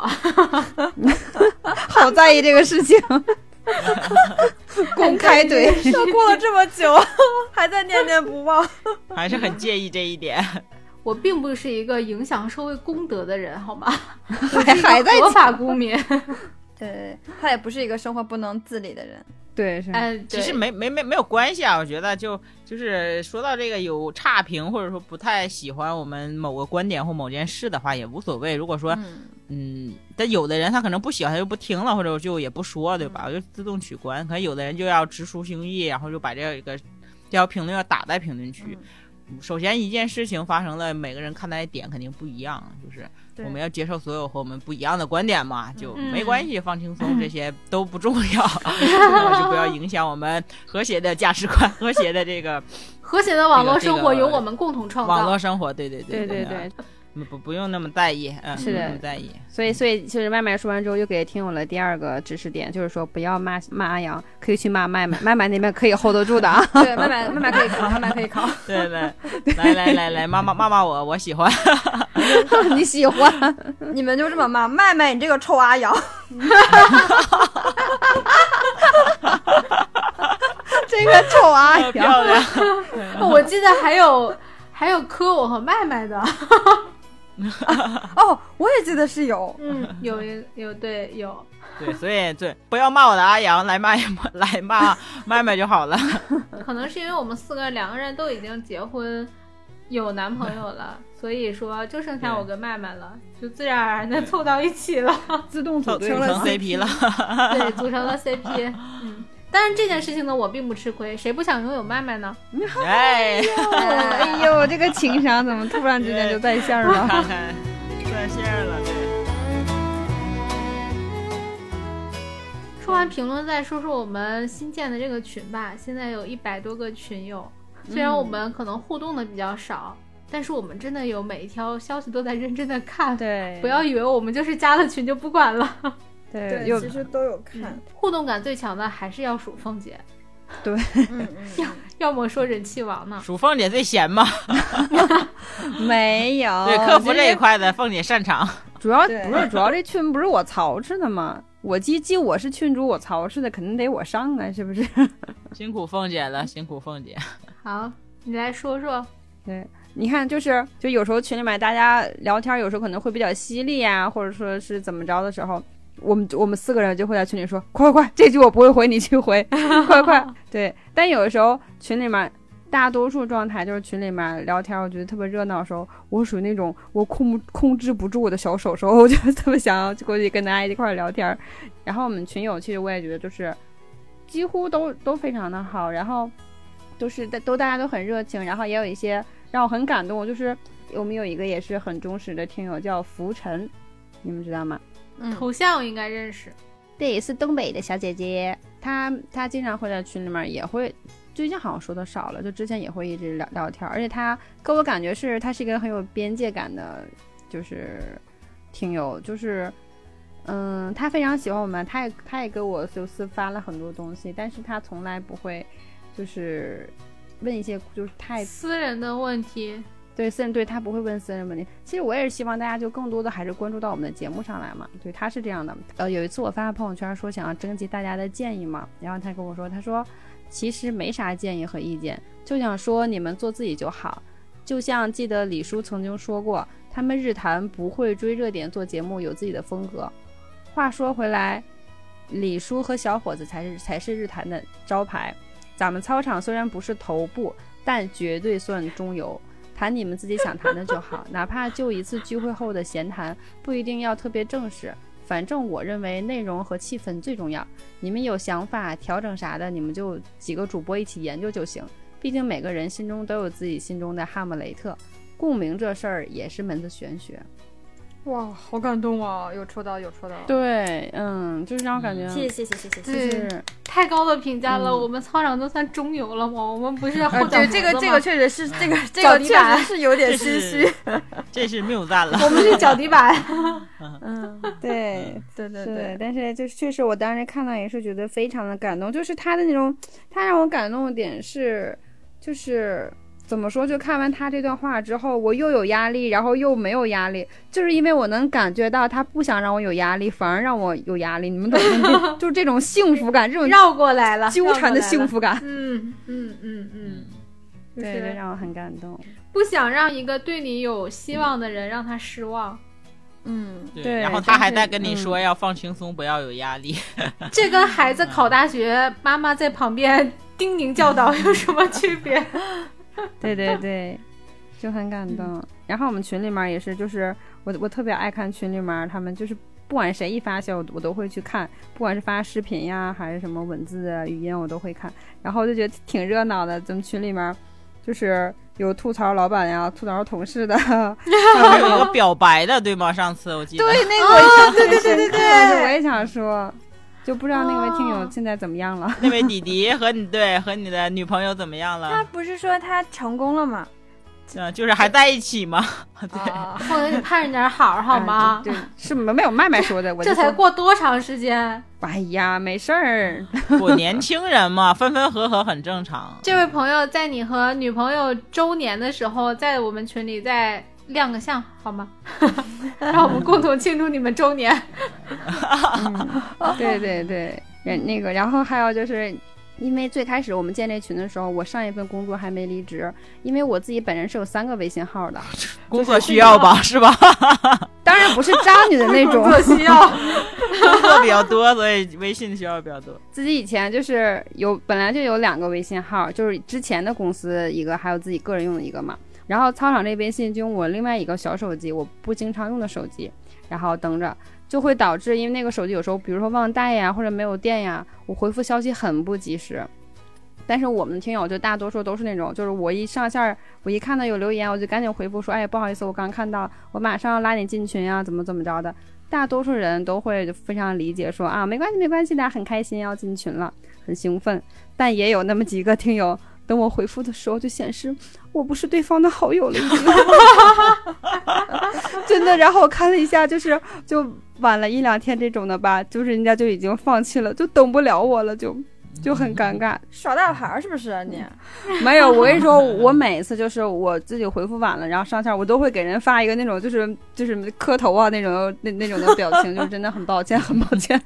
Speaker 4: 好在意这个事情，公开怼。
Speaker 2: 都过了这么久，还在念念不忘。
Speaker 3: 还是很介意这一点。
Speaker 1: 我并不是一个影响社会公德的人，好吗？
Speaker 4: 还还在
Speaker 1: 合法公民。
Speaker 2: 对，他也不是一个生活不能自理的人。
Speaker 4: 对是。
Speaker 1: 哎，
Speaker 3: 其实没没没没有关系啊，我觉得就就是说到这个有差评或者说不太喜欢我们某个观点或某件事的话也无所谓。如果说
Speaker 2: 嗯，
Speaker 3: 嗯，但有的人他可能不喜欢，他就不听了，或者就也不说，对吧？我就自动取关。可能有的人就要直抒胸臆，然后就把这个这条评论要打在评论区。首先一件事情发生了，每个人看待的点肯定不一样，就是我们要接受所有和我们不一样的观点嘛，就
Speaker 1: 嗯
Speaker 3: 没关系，放轻松，这些都不重要，嗯就不要影响我们和谐的价值观、和谐的这个
Speaker 1: 和谐的网络生活由我们共同创造。
Speaker 3: 网络生活。对对
Speaker 4: 对对
Speaker 3: 对
Speaker 4: 对，
Speaker 3: 不不不用那么在意，嗯，
Speaker 4: 是的
Speaker 3: 不用在意。
Speaker 4: 所以所以就是麦麦说完之后，又给听友了第二个知识点，就是说不要骂骂阿阳，可以去骂麦麦，麦麦那边可以 hold 得住的啊。
Speaker 2: 对，麦麦麦麦可以扛，麦麦可以扛。
Speaker 3: 对对，来来来来，骂骂骂骂我，我喜欢。
Speaker 4: 你喜欢？
Speaker 2: 你们就这么骂麦麦，你这个臭阿阳。
Speaker 4: 这个臭阿阳，
Speaker 3: 漂亮。
Speaker 1: 我记得还有还有磕我和麦麦的，
Speaker 2: 哦，我也记得是有。
Speaker 1: 嗯，有一有对有，
Speaker 3: 对，所以对，不要骂我的阿阳，来骂来骂麦麦就好了。
Speaker 1: 可能是因为我们四个两个人都已经结婚。有男朋友了，所以说就剩下我跟麦麦了，就自然而然的凑到一起了。
Speaker 4: 自动组
Speaker 3: 成
Speaker 4: 了。
Speaker 3: CP 了。
Speaker 1: 对，组成了 CP。嗯，但是这件事情呢，我并不吃亏，谁不想拥有麦麦呢？
Speaker 3: 哎，
Speaker 4: 哎呦，这个情商怎么突然之间就在线了？
Speaker 3: 看看在线了，对。
Speaker 1: 说完评论，再说说我们新建的这个群吧。现在有一百多个群友，虽然我们可能互动的比较少，但是我们真的有每一条消息都在认真的看。
Speaker 4: 对，
Speaker 1: 不要以为我们就是加了群就不管了。
Speaker 4: 对，其
Speaker 2: 实都有看。
Speaker 1: 互动感最强的还是要数凤姐，
Speaker 2: 嗯嗯，
Speaker 1: 要么说人气王呢。
Speaker 3: 数凤姐最闲嘛，
Speaker 4: 没有。
Speaker 3: 对客服这一块的凤姐擅长。
Speaker 4: 主要不是主要这群不是我操持的吗？我既既我是群主，我操持的肯定得我上啊，是不是？
Speaker 3: 辛苦凤姐了，辛苦凤姐。
Speaker 1: 好，你来说说。
Speaker 4: 对，你看，就是就有时候群里面大家聊天，有时候可能会比较犀利啊，或者说是怎么着的时候，我们我们四个人就会在群里说：“快快快，这句我不会回，你去回，快 快。”对，但有的时候群里面。大多数状态就是群里面聊天，我觉得特别热闹的时候，我属于那种我控控制不住我的小手手，我就特别想要过去跟大家一块儿聊天。然后我们群友其实我也觉得就是几乎都都非常的好，然后都是都大家都很热情，然后也有一些让我很感动，就是我们有一个也是很忠实的听友叫浮尘，你们知道吗？
Speaker 2: 嗯。
Speaker 1: 头像我应该认识。
Speaker 4: 对，是东北的小姐姐，她她经常会在群里面也会，最近好像说的少了，就之前也会一直聊聊天，而且她给我感觉是她是一个很有边界感的，就是听友，就是嗯，她非常喜欢我们，她也她也给我就私发了很多东西，但是她从来不会就是问一些就是太
Speaker 1: 私人的问题，
Speaker 4: 对私人对他不会问私人问题。其实我也是希望大家就更多的还是关注到我们的节目上来嘛。对，他是这样的。呃，有一次我发朋友圈说想要征集大家的建议嘛，然后他跟我说，他说其实没啥建议和意见，就想说你们做自己就好。就像记得李叔曾经说过，他们日坛不会追热点做节目，有自己的风格。话说回来，李叔和小伙子才是才是日坛的招牌。咱们操场虽然不是头部，但绝对算中游。谈你们自己想谈的就好，哪怕就一次聚会后的闲谈，不一定要特别正式。反正我认为内容和气氛最重要。你们有想法调整啥的，你们就几个主播一起研究就行。毕竟每个人心中都有自己心中的哈姆雷特，共鸣这事儿也是门子玄学。
Speaker 2: 哇，好感动啊！有抽到，有抽到。
Speaker 4: 对，嗯，就是让我感觉，
Speaker 2: 谢谢谢谢谢谢。
Speaker 4: 就
Speaker 1: 对
Speaker 4: 是
Speaker 1: 太高的评价了，
Speaker 4: 嗯
Speaker 1: 我们操场都算中游了吗？我们不是
Speaker 2: 啊，
Speaker 1: 后脚
Speaker 2: 对，这个这个
Speaker 1: 个，
Speaker 2: 确实是这个这个确实是有点心虚。
Speaker 3: 这是谬赞了。
Speaker 1: 我们是脚底板。
Speaker 2: 嗯，
Speaker 4: 对，
Speaker 2: 对对，对，
Speaker 4: 但是就是确实，我当时看到也是觉得非常的感动，就是他的那种，他让我感动的点是，就是怎么说，就看完他这段话之后，我又有压力，然后又没有压力，就是因为我能感觉到他不想让我有压力，反而让我有压力，你们懂吗？就就是这种幸福感，这种
Speaker 1: 绕过来了，
Speaker 4: 纠缠的。幸福感，
Speaker 1: 嗯嗯嗯嗯，就
Speaker 4: 对，这让我很感动。
Speaker 1: 不想让一个对你有希望的人让他失望。
Speaker 2: 嗯，
Speaker 4: 对
Speaker 3: 然后他还在跟你
Speaker 4: 嗯
Speaker 3: 说要放轻松，不要有压力。
Speaker 1: 这跟孩子考大学，妈妈在旁边叮咛教导 有什么区别？
Speaker 4: 对对对，就很感动。然后我们群里面也是，就是我我特别爱看群里面，他们就是不管谁一发消息，我我都会去看，不管是发视频呀，还是什么文字啊、语音，我都会看。然后我就觉得挺热闹的，咱们群里面就是有吐槽老板呀，吐槽同事的，
Speaker 3: 还有一 个表白的，对吗？上次我记得。
Speaker 4: 对那个我印象对对对对对，我也想说，就不知道那位听友
Speaker 1: 哦
Speaker 4: 现在怎么样了。
Speaker 3: 那位弟弟和你对和你的女朋友怎么样了他？
Speaker 2: 不是说他成功了吗？
Speaker 3: 嗯，就是还在一起吗？对，
Speaker 2: 啊，
Speaker 1: 后来你盼着点好好吗？
Speaker 4: 对，对是没没有麦麦说的，我
Speaker 1: 这才过多长时间？
Speaker 4: 哎呀，没事儿，
Speaker 3: 我年轻人嘛，分分合合很正常。
Speaker 1: 这位朋友在你和女朋友周年的时候，在我们群里再亮个相好吗？让我们共同庆祝你们周年。
Speaker 4: 对对对，然那个，然后还有就是，因为最开始我们建这群的时候，我上一份工作还没离职，因为我自己本人是有三个微信号的，
Speaker 3: 工作需要吧，是吧？
Speaker 4: 当然不是渣女的那种
Speaker 1: 工，作需要，
Speaker 3: 工作比较多，所以微信需要比较多。
Speaker 4: 自己以前就是有本来就有两个微信号，就是之前的公司一个，还有自己个人用的一个嘛。然后操场这微信就我另外一个小手机，我不经常用的手机，然后登着，就会导致因为那个手机有时候，比如说忘带呀，或者没有电呀，我回复消息很不及时。但是我们的听友就大多数都是那种，就是我一上线，我一看到有留言，我就赶紧回复说，哎，不好意思，我刚看到，我马上要拉你进群呀，怎么怎么着的。大多数人都会非常理解说啊，没关系没关系的，很开心要进群了，很兴奋。但也有那么几个听友，等我回复的时候就显示我不是对方的好友了，已经。真的，然后我看了一下，就是就晚了一两天这种的吧，就是人家就已经放弃了，就等不了我了，就就很尴尬。
Speaker 2: 耍大牌是不是啊你？
Speaker 4: 没有，我跟你说，我每次就是我自己回复晚了，然后上线，我都会给人发一个那种就是就是磕头啊那种那那种的表情，就是真的很抱歉，很抱歉，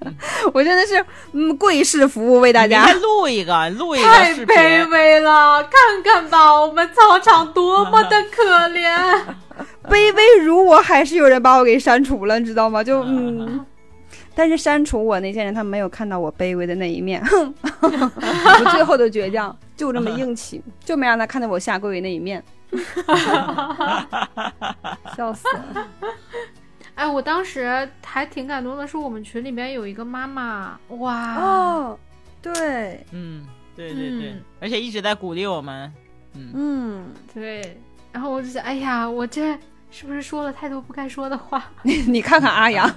Speaker 4: 我真的是嗯跪式服务为大家。
Speaker 3: 录一个，录一个
Speaker 1: 太。卑微了！看看吧，我们操场多么的可怜。
Speaker 4: 卑微如我，还是有人把我给删除了，你知道吗？就嗯，但是删除我那些人，他没有看到我卑微的那一面，哼，我最后的倔强就这么硬气，就没让他看到我下跪的那一面，笑死了。
Speaker 1: 哎，我当时还挺感动的，是我们群里面有一个妈妈，哇，
Speaker 2: 哦，对，
Speaker 3: 嗯，对对对，
Speaker 1: 嗯。
Speaker 3: 而且一直在鼓励我们。嗯，
Speaker 2: 嗯，
Speaker 1: 对，然后我就想，哎呀，我这是不是说了太多不该说的话？
Speaker 4: 你 你看看阿阳，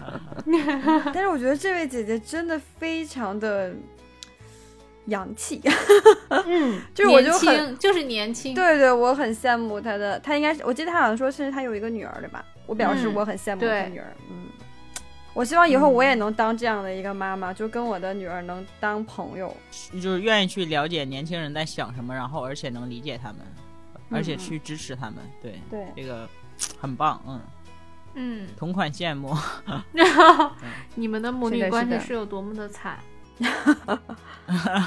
Speaker 2: 但是我觉得这位姐姐真的非常的洋气，
Speaker 1: 嗯，
Speaker 2: 就是我就
Speaker 1: 年
Speaker 2: 很，
Speaker 1: 就是年轻，
Speaker 2: 对对，我很羡慕她的，她应该是，我记得她好像说甚至她有一个女儿对吧？我表示
Speaker 1: 嗯
Speaker 2: 我很羡慕她
Speaker 1: 对
Speaker 2: 女儿，嗯。我希望以后我也能当这样的一个妈妈，就跟我的女儿能当朋友。
Speaker 3: 就是愿意去了解年轻人在想什么，然后而且能理解他们，而且去支持他们。对，
Speaker 2: 对，
Speaker 3: 这个很棒，嗯，
Speaker 1: 嗯，
Speaker 3: 同款羡慕。
Speaker 1: 你们的母女关系
Speaker 2: 是
Speaker 1: 有多么的惨？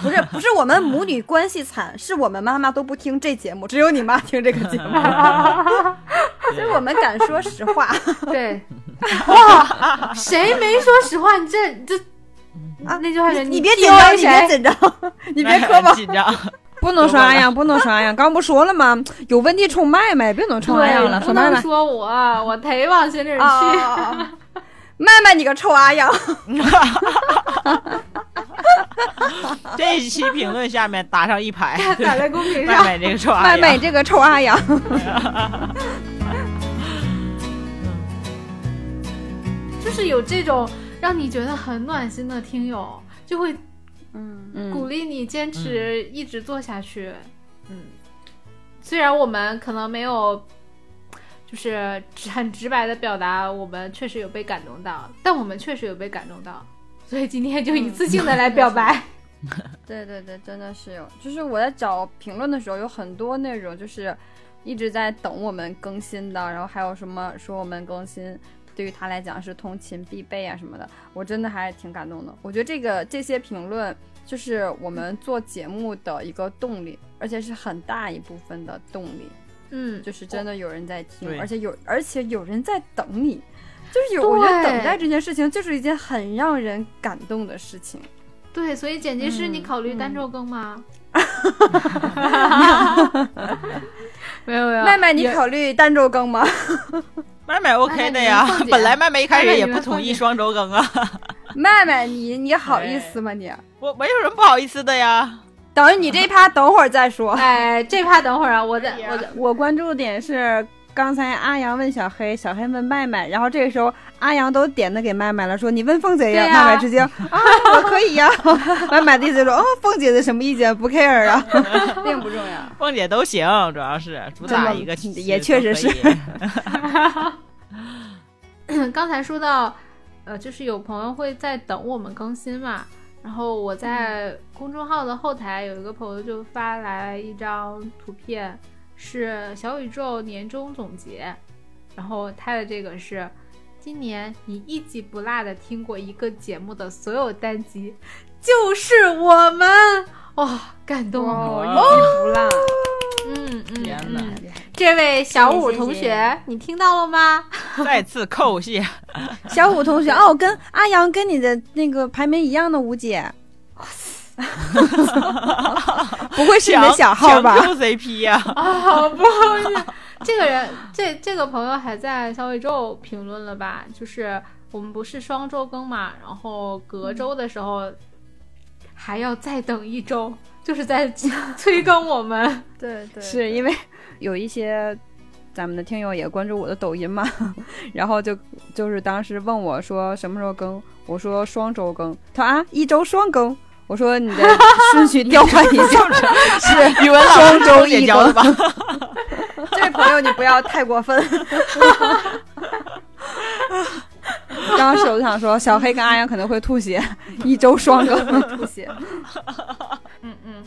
Speaker 2: 不是不是我们母女关系惨，是我们妈妈都不听这节目，只有你妈听这个节目，所以我们敢说实话。
Speaker 1: 对，哇，谁没说实话？你这这
Speaker 2: 啊
Speaker 1: 那句话是
Speaker 2: 你你别紧张，你别紧张，你别磕巴，
Speaker 3: 紧张。
Speaker 4: 不能刷阿阳，不能刷阿阳，刚不说了吗？有问题冲麦麦，别能冲阿阳了，
Speaker 1: 不能
Speaker 4: 说麦麦。
Speaker 1: 说我，我忒往心里去。
Speaker 2: 啊！麦麦，你个臭阿阳！
Speaker 3: 这一期评论下面打上一排，
Speaker 1: 打在公屏上，
Speaker 3: 麦麦这个臭阿
Speaker 4: 麦麦。这个臭阿阳，
Speaker 1: 就是有这种让你觉得很暖心的听友，就会
Speaker 2: 嗯，
Speaker 1: 鼓励你坚持一直做下去。嗯，虽然我们可能没有，就是很直白的表达我们确实有被感动到，但我们确实有被感动到，所以今天就一次性的来表白。
Speaker 2: 对对对，真的是有。就是我在找评论的时候，有很多那种就是一直在等我们更新的，然后还有什么说我们更新对于他来讲是通勤必备啊什么的，我真的还挺感动的。我觉得这个这些评论就是我们做节目的一个动力，而且是很大一部分的动力。
Speaker 1: 嗯，
Speaker 2: 就是真的有人在听，而且有而且有人在等你。就是有，我觉得等待这件事情就是一件很让人感动的事情。
Speaker 1: 对，所以剪辑师，
Speaker 2: 嗯
Speaker 1: 你考虑单
Speaker 2: 嗯
Speaker 1: 周更吗？没有没有，
Speaker 2: 麦麦，你考虑单周更吗？
Speaker 3: 麦麦 OK 的呀本来麦麦一开始也不同意双周更啊，
Speaker 2: 麦麦，你你好意思吗你？
Speaker 3: 我没有什么不好意思的呀。
Speaker 2: 等于你这一趴等会儿再说。
Speaker 1: 哎，这趴等会儿啊，我在我在
Speaker 4: 我关注点是刚才阿阳问小黑，小黑问麦麦，然后这个时候阿阳都点的给麦麦了，说你问凤姐呀，麦麦直接啊，我可以呀。麦麦的意思说，哦，凤姐的什么意见不 care 啊？
Speaker 2: 并不重要。
Speaker 3: 凤姐都行，主要是主打一个
Speaker 4: 也确实是
Speaker 1: 刚才说到，呃，就是有朋友会在等我们更新嘛，然后我在公众号的后台有一个朋友就发来一张图片，是小宇宙年终总结，然后他的这个是。今年你一集不落的听过一个节目的所有单集，就是我们哇、感动，
Speaker 2: 哦，一
Speaker 3: 哇
Speaker 2: 集不落。
Speaker 1: 嗯嗯
Speaker 3: 天哪
Speaker 1: 嗯，这位小五
Speaker 2: 谢谢
Speaker 1: 同学，你听到了吗？
Speaker 3: 再次叩谢。
Speaker 4: 小五同学，哦，跟阿阳跟你的那个排名一样的吴姐，不会是你的小号吧？
Speaker 3: 强 Q CP 呀、
Speaker 1: 啊，不好意思，这个人，这这个朋友还在小宇宙评论了吧？就是我们不是双周更嘛，然后隔周的时候还要再等一周，就是在 催更我们。
Speaker 2: 对对，
Speaker 4: 是因为有一些咱们的听友也关注我的抖音嘛，然后就就是当时问我说什么时候更，我说双周更，他说啊一周双更，我说你的顺序调换一下，是
Speaker 3: 语文老师
Speaker 4: 双周
Speaker 3: 也
Speaker 4: 一
Speaker 3: 教的吧？
Speaker 2: 这位朋友你不要太过分。
Speaker 4: 当时我就想说小黑跟阿阳可能会吐血，一周双更，
Speaker 2: 吐血。
Speaker 1: 嗯嗯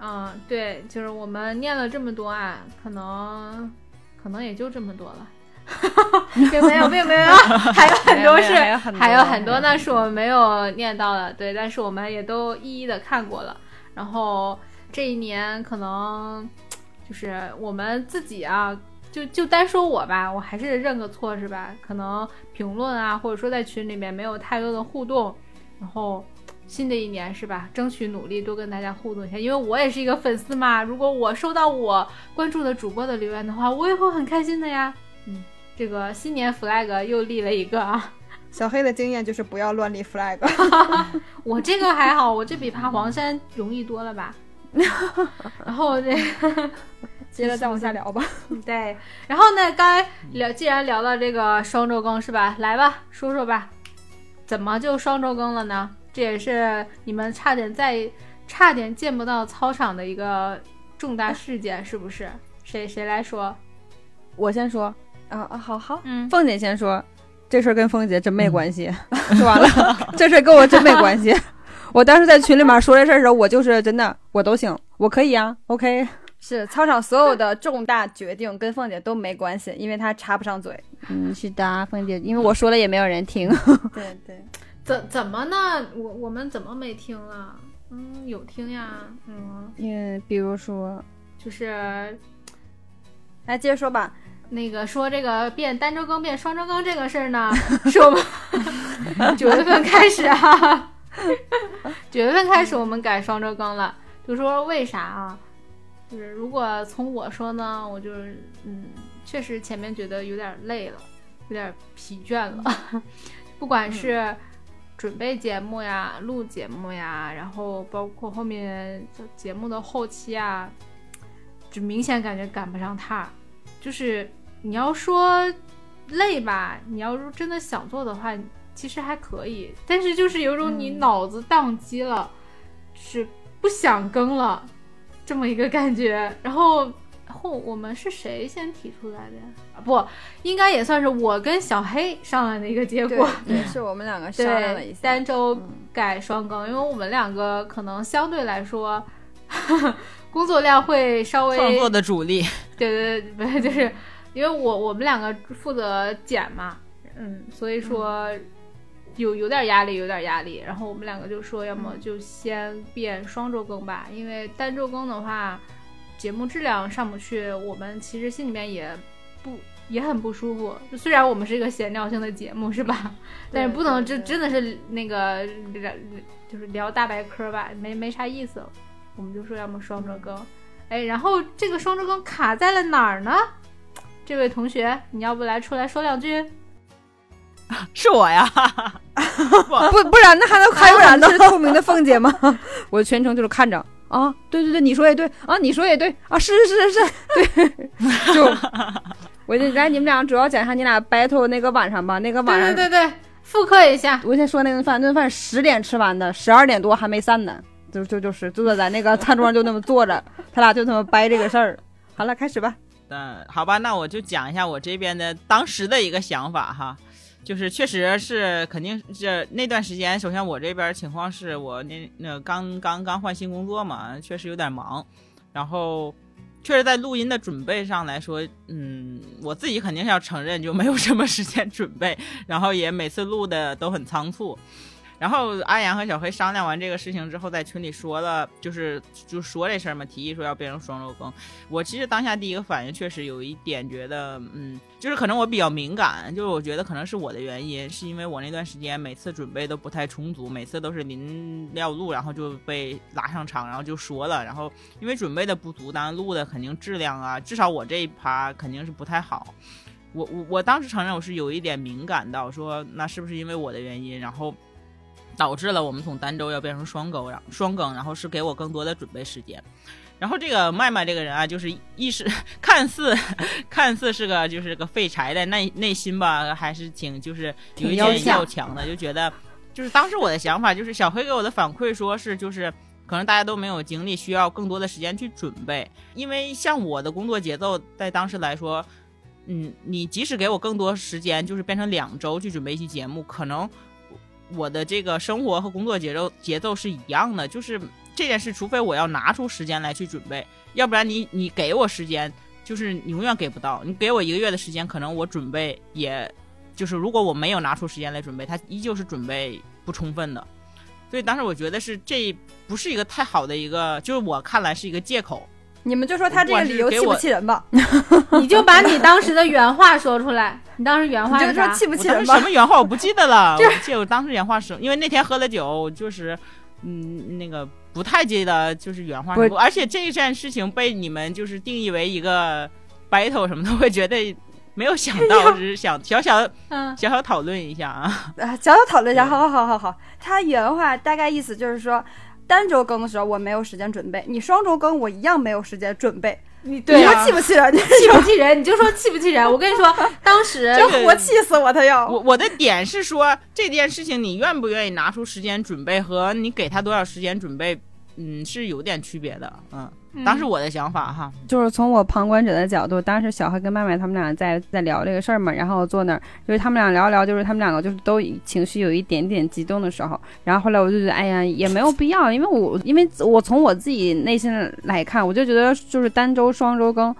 Speaker 1: 嗯，对，就是我们念了这么多啊，可能可能也就这么多了。并没有，并没有，还有很多是，
Speaker 4: 还有很多
Speaker 1: 还有很多呢是我们没有念到的，对，但是我们也都一一的看过了。然后这一年可能就是我们自己啊，就就单说我吧，我还是认个错是吧？可能评论啊，或者说在群里面没有太多的互动，然后新的一年是吧？争取努力多跟大家互动一下，因为我也是一个粉丝嘛。如果我收到我关注的主播的留言的话，我也会很开心的呀。嗯，这个新年 flag 又立了一个啊。
Speaker 4: 小黑的经验就是不要乱立 flag。
Speaker 1: 我这个还好，我这比爬黄山容易多了吧？然后这
Speaker 2: 接着再往下聊吧。
Speaker 1: 对，然后呢，刚才聊，既然聊到这个双周更是吧？来吧，说说吧，怎么就双周更了呢？这也是你们差点在差点见不到操场的一个重大事件，是不是？谁谁来说？
Speaker 4: 我先说，
Speaker 2: 啊啊，好好，
Speaker 1: 嗯，
Speaker 4: 凤姐先说，这事儿跟凤姐真没关系。说完了，这事儿跟我真没关系。我当时在群里面说这事儿的时候，我就是真的，我都行，我可以啊，OK。
Speaker 2: 是操场所有的重大决定跟凤姐都没关系，因为她插不上嘴。
Speaker 4: 嗯，是的，凤姐，因为我说了也没有人听。
Speaker 2: 对对，
Speaker 1: 怎怎么呢？我我们怎么没听了？嗯，有听呀，嗯，
Speaker 4: 嗯，比如说，
Speaker 1: 就是
Speaker 2: 来接着说吧。
Speaker 1: 那个说这个变单周更变双周更这个事儿呢，是我们 九月份开始啊，九月份开始我们改双周更了。就说为啥啊？就是如果从我说呢，我就是嗯，确实前面觉得有点累了，有点疲倦了。不管是准备节目呀、录节目呀，然后包括后面节目的后期啊，就明显感觉赶不上趟。就是你要说累吧，你要是真的想做的话，其实还可以。但是就是有种你脑子宕机了，是不想更了这么一个感觉。然后后我们是谁先提出来的呀？啊，不应该也算是我跟小黑商量的一个结果。
Speaker 2: 对，是我们两个商量了一，下。
Speaker 1: 单周改双更，因为我们两个可能相对来说 工作量会稍微
Speaker 3: 创作的主力，
Speaker 1: 对对对，不是，就是因为我我们两个负责剪嘛，嗯，所以说有有点压力，有点压力。然后我们两个就说，要么就先变双周更吧，因为单周更的话，节目质量上不去，我们其实心里面也不也很不舒服。就虽然我们是一个闲聊性的节目，是吧？但是不能就真的是那个聊就是聊大白嗑吧，没没啥意思。我们就说要么双周更，哎，然后这个双周更卡在了哪儿呢？这位同学，你要不来出来说两句？
Speaker 3: 是我呀。
Speaker 4: 不不然那还能还有人是透明的凤姐吗？我全程就是看着啊，对对对，你说也对啊，你说也对啊，是是是是，对，就我就来你们俩主要讲一下你俩 battle 那个晚上吧，那个晚上
Speaker 1: 对对对，复刻一下。
Speaker 4: 我先说那顿饭，那顿饭十点吃完的，十二点多还没散呢，就就就是坐在那个餐桌上就那么坐着，他俩就他妈掰这个事儿。好了，开始吧。
Speaker 3: 嗯，好吧，那我就讲一下我这边的当时的一个想法哈，就是确实是肯定是那段时间，首先我这边情况是我那那刚刚刚换新工作嘛，确实有点忙，然后确实在录音的准备上来说，嗯，我自己肯定是要承认就没有什么时间准备，然后也每次录的都很仓促。然后阿阳和小黑商量完这个事情之后，在群里说了，就是就说这事儿嘛，提议说要变成双周更。我其实当下第一个反应确实有一点觉得，嗯，就是可能我比较敏感，就是我觉得可能是我的原因，是因为我那段时间每次准备都不太充足，每次都是临要录，然后就被拉上场，然后就说了，然后因为准备的不足，当然录的肯定质量啊，至少我这一趴肯定是不太好。我我我当时承认我是有一点敏感到说，那是不是因为我的原因，然后导致了我们从单周要变成双更，然双更，然后是给我更多的准备时间。然后这个麦麦这个人啊，就是意识看似看似是个就是个废柴的内内心吧，还是挺就是有一点
Speaker 4: 挺要
Speaker 3: 要强的，就觉得就是当时我的想法就是小黑给我的反馈说是就是。可能大家都没有精力，需要更多的时间去准备。因为像我的工作节奏，在当时来说，嗯，你即使给我更多时间，就是变成两周去准备一期节目，可能我的这个生活和工作节奏节奏是一样的。就是这件事，除非我要拿出时间来去准备，要不然你你给我时间，就是你永远给不到。你给我一个月的时间，可能我准备也，就是如果我没有拿出时间来准备，它依旧是准备不充分的。所以当时我觉得是这不是一个太好的一个，就是我看来是一个借口。
Speaker 2: 你们就说他这个理由气不气人吧？
Speaker 1: 你就把你当时的原话说出来。你当时原话是啥？
Speaker 2: 你就说气不气人吧？
Speaker 3: 什么原话我不记得了，我记得我当时原话是，因为那天喝了酒，就是嗯那个不太记得就是原话
Speaker 4: 不，
Speaker 3: 而且这件事情被你们就是定义为一个 battle 什么的，我觉得没有想到，只是想小小
Speaker 1: 嗯，
Speaker 3: 小小讨论一下啊。
Speaker 2: 啊，小小讨论一下，好好好好好。他原话大概意思就是说，单周更的时候我没有时间准备，你双周更我一样没有时间准备。
Speaker 1: 你对啊
Speaker 2: 你说气不气人？
Speaker 1: 气不气人？你就说气不气人？我跟你说，当时
Speaker 3: 这个
Speaker 2: 活气死我！他要
Speaker 3: 我我的点是说这件事情，你愿不愿意拿出时间准备和你给他多少时间准备，嗯是有点区别的，嗯，
Speaker 1: 嗯
Speaker 3: 当时我的想法哈，
Speaker 4: 就是从我旁观者的角度，当时小黑跟麦麦他们俩在在聊这个事儿嘛，然后坐那儿，就是他们俩聊一聊，就是他们两个就是都情绪有一点点激动的时候，然后后来我就觉得，哎呀，也没有必要，因为我因为我从我自己内心来看，我就觉得就是单周双周更。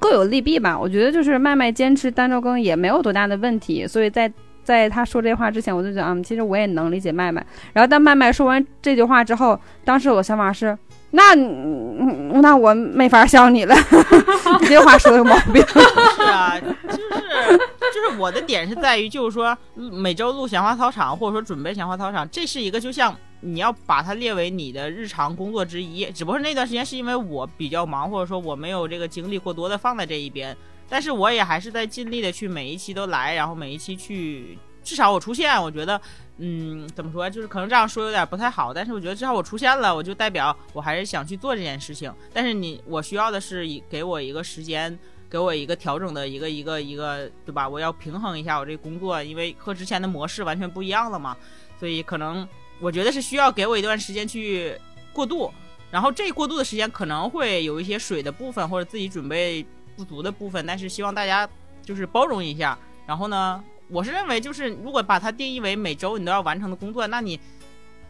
Speaker 4: 各有利弊吧，我觉得就是麦麦坚持单周更也没有多大的问题，所以在在他说这话之前，我就觉得，嗯，其实我也能理解麦麦。然后但麦麦说完这句话之后，当时我的想法是，那嗯那我没法笑你了，你这话说的有毛病。
Speaker 3: 是啊，就是就是我的点是在于，就是说嗯每周录闲话操场，或者说准备闲话操场，这是一个就像你要把它列为你的日常工作之一。只不过那段时间是因为我比较忙，或者说我没有这个精力过多的放在这一边，但是我也还是在尽力的去每一期都来，然后每一期去。至少我出现，我觉得，嗯，怎么说，就是可能这样说有点不太好，但是我觉得至少我出现了，我就代表我还是想去做这件事情。但是你，我需要的是以给我一个时间，给我一个调整的一个一个一个，对吧？我要平衡一下我这工作，因为和之前的模式完全不一样了嘛，所以可能我觉得是需要给我一段时间去过渡。然后这过渡的时间可能会有一些水的部分，或者自己准备不足的部分，但是希望大家就是包容一下。然后呢，我是认为就是如果把它定义为每周你都要完成的工作，那你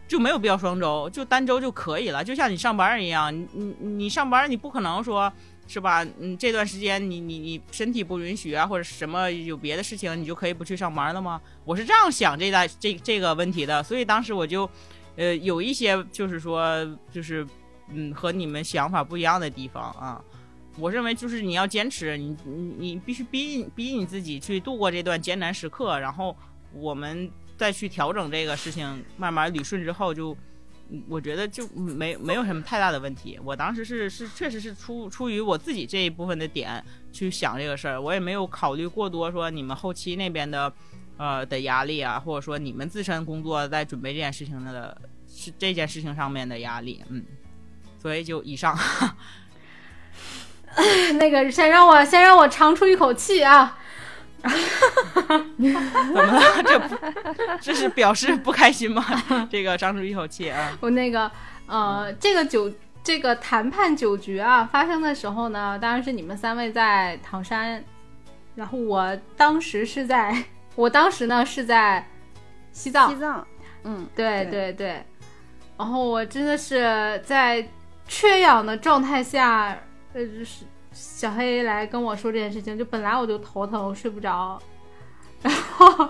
Speaker 3: 就没有必要双周，就单周就可以了。就像你上班一样，你你你上班你不可能说。是吧？嗯，这段时间你你你身体不允许啊，或者什么有别的事情，你就可以不去上班了吗？我是这样想这代这这个问题的，所以当时我就，呃，有一些就是说就是嗯和你们想法不一样的地方啊。我认为就是你要坚持，你你你必须逼逼你自己去度过这段艰难时刻，然后我们再去调整这个事情，慢慢捋顺之后就。我觉得就没没有什么太大的问题。我当时是是确实是出出于我自己这一部分的点去想这个事儿，我也没有考虑过多说你们后期那边的呃的压力啊，或者说你们自身工作在准备这件事情的是这件事情上面的压力，嗯，所以就以上。
Speaker 1: 那个先让我先让我长出一口气啊！
Speaker 3: 怎么了？这不这是表示不开心吗？这个长出一口气啊！
Speaker 1: 我那个呃，这个酒这个谈判酒局啊发生的时候呢，当然是你们三位在唐山，然后我当时是在，我当时呢是在西藏，
Speaker 4: 西藏，嗯，
Speaker 1: 对
Speaker 4: 对
Speaker 1: 对对，然后我真的是在缺氧的状态下，呃，就是小黑来跟我说这件事情，就本来我就头疼，我睡不着，然后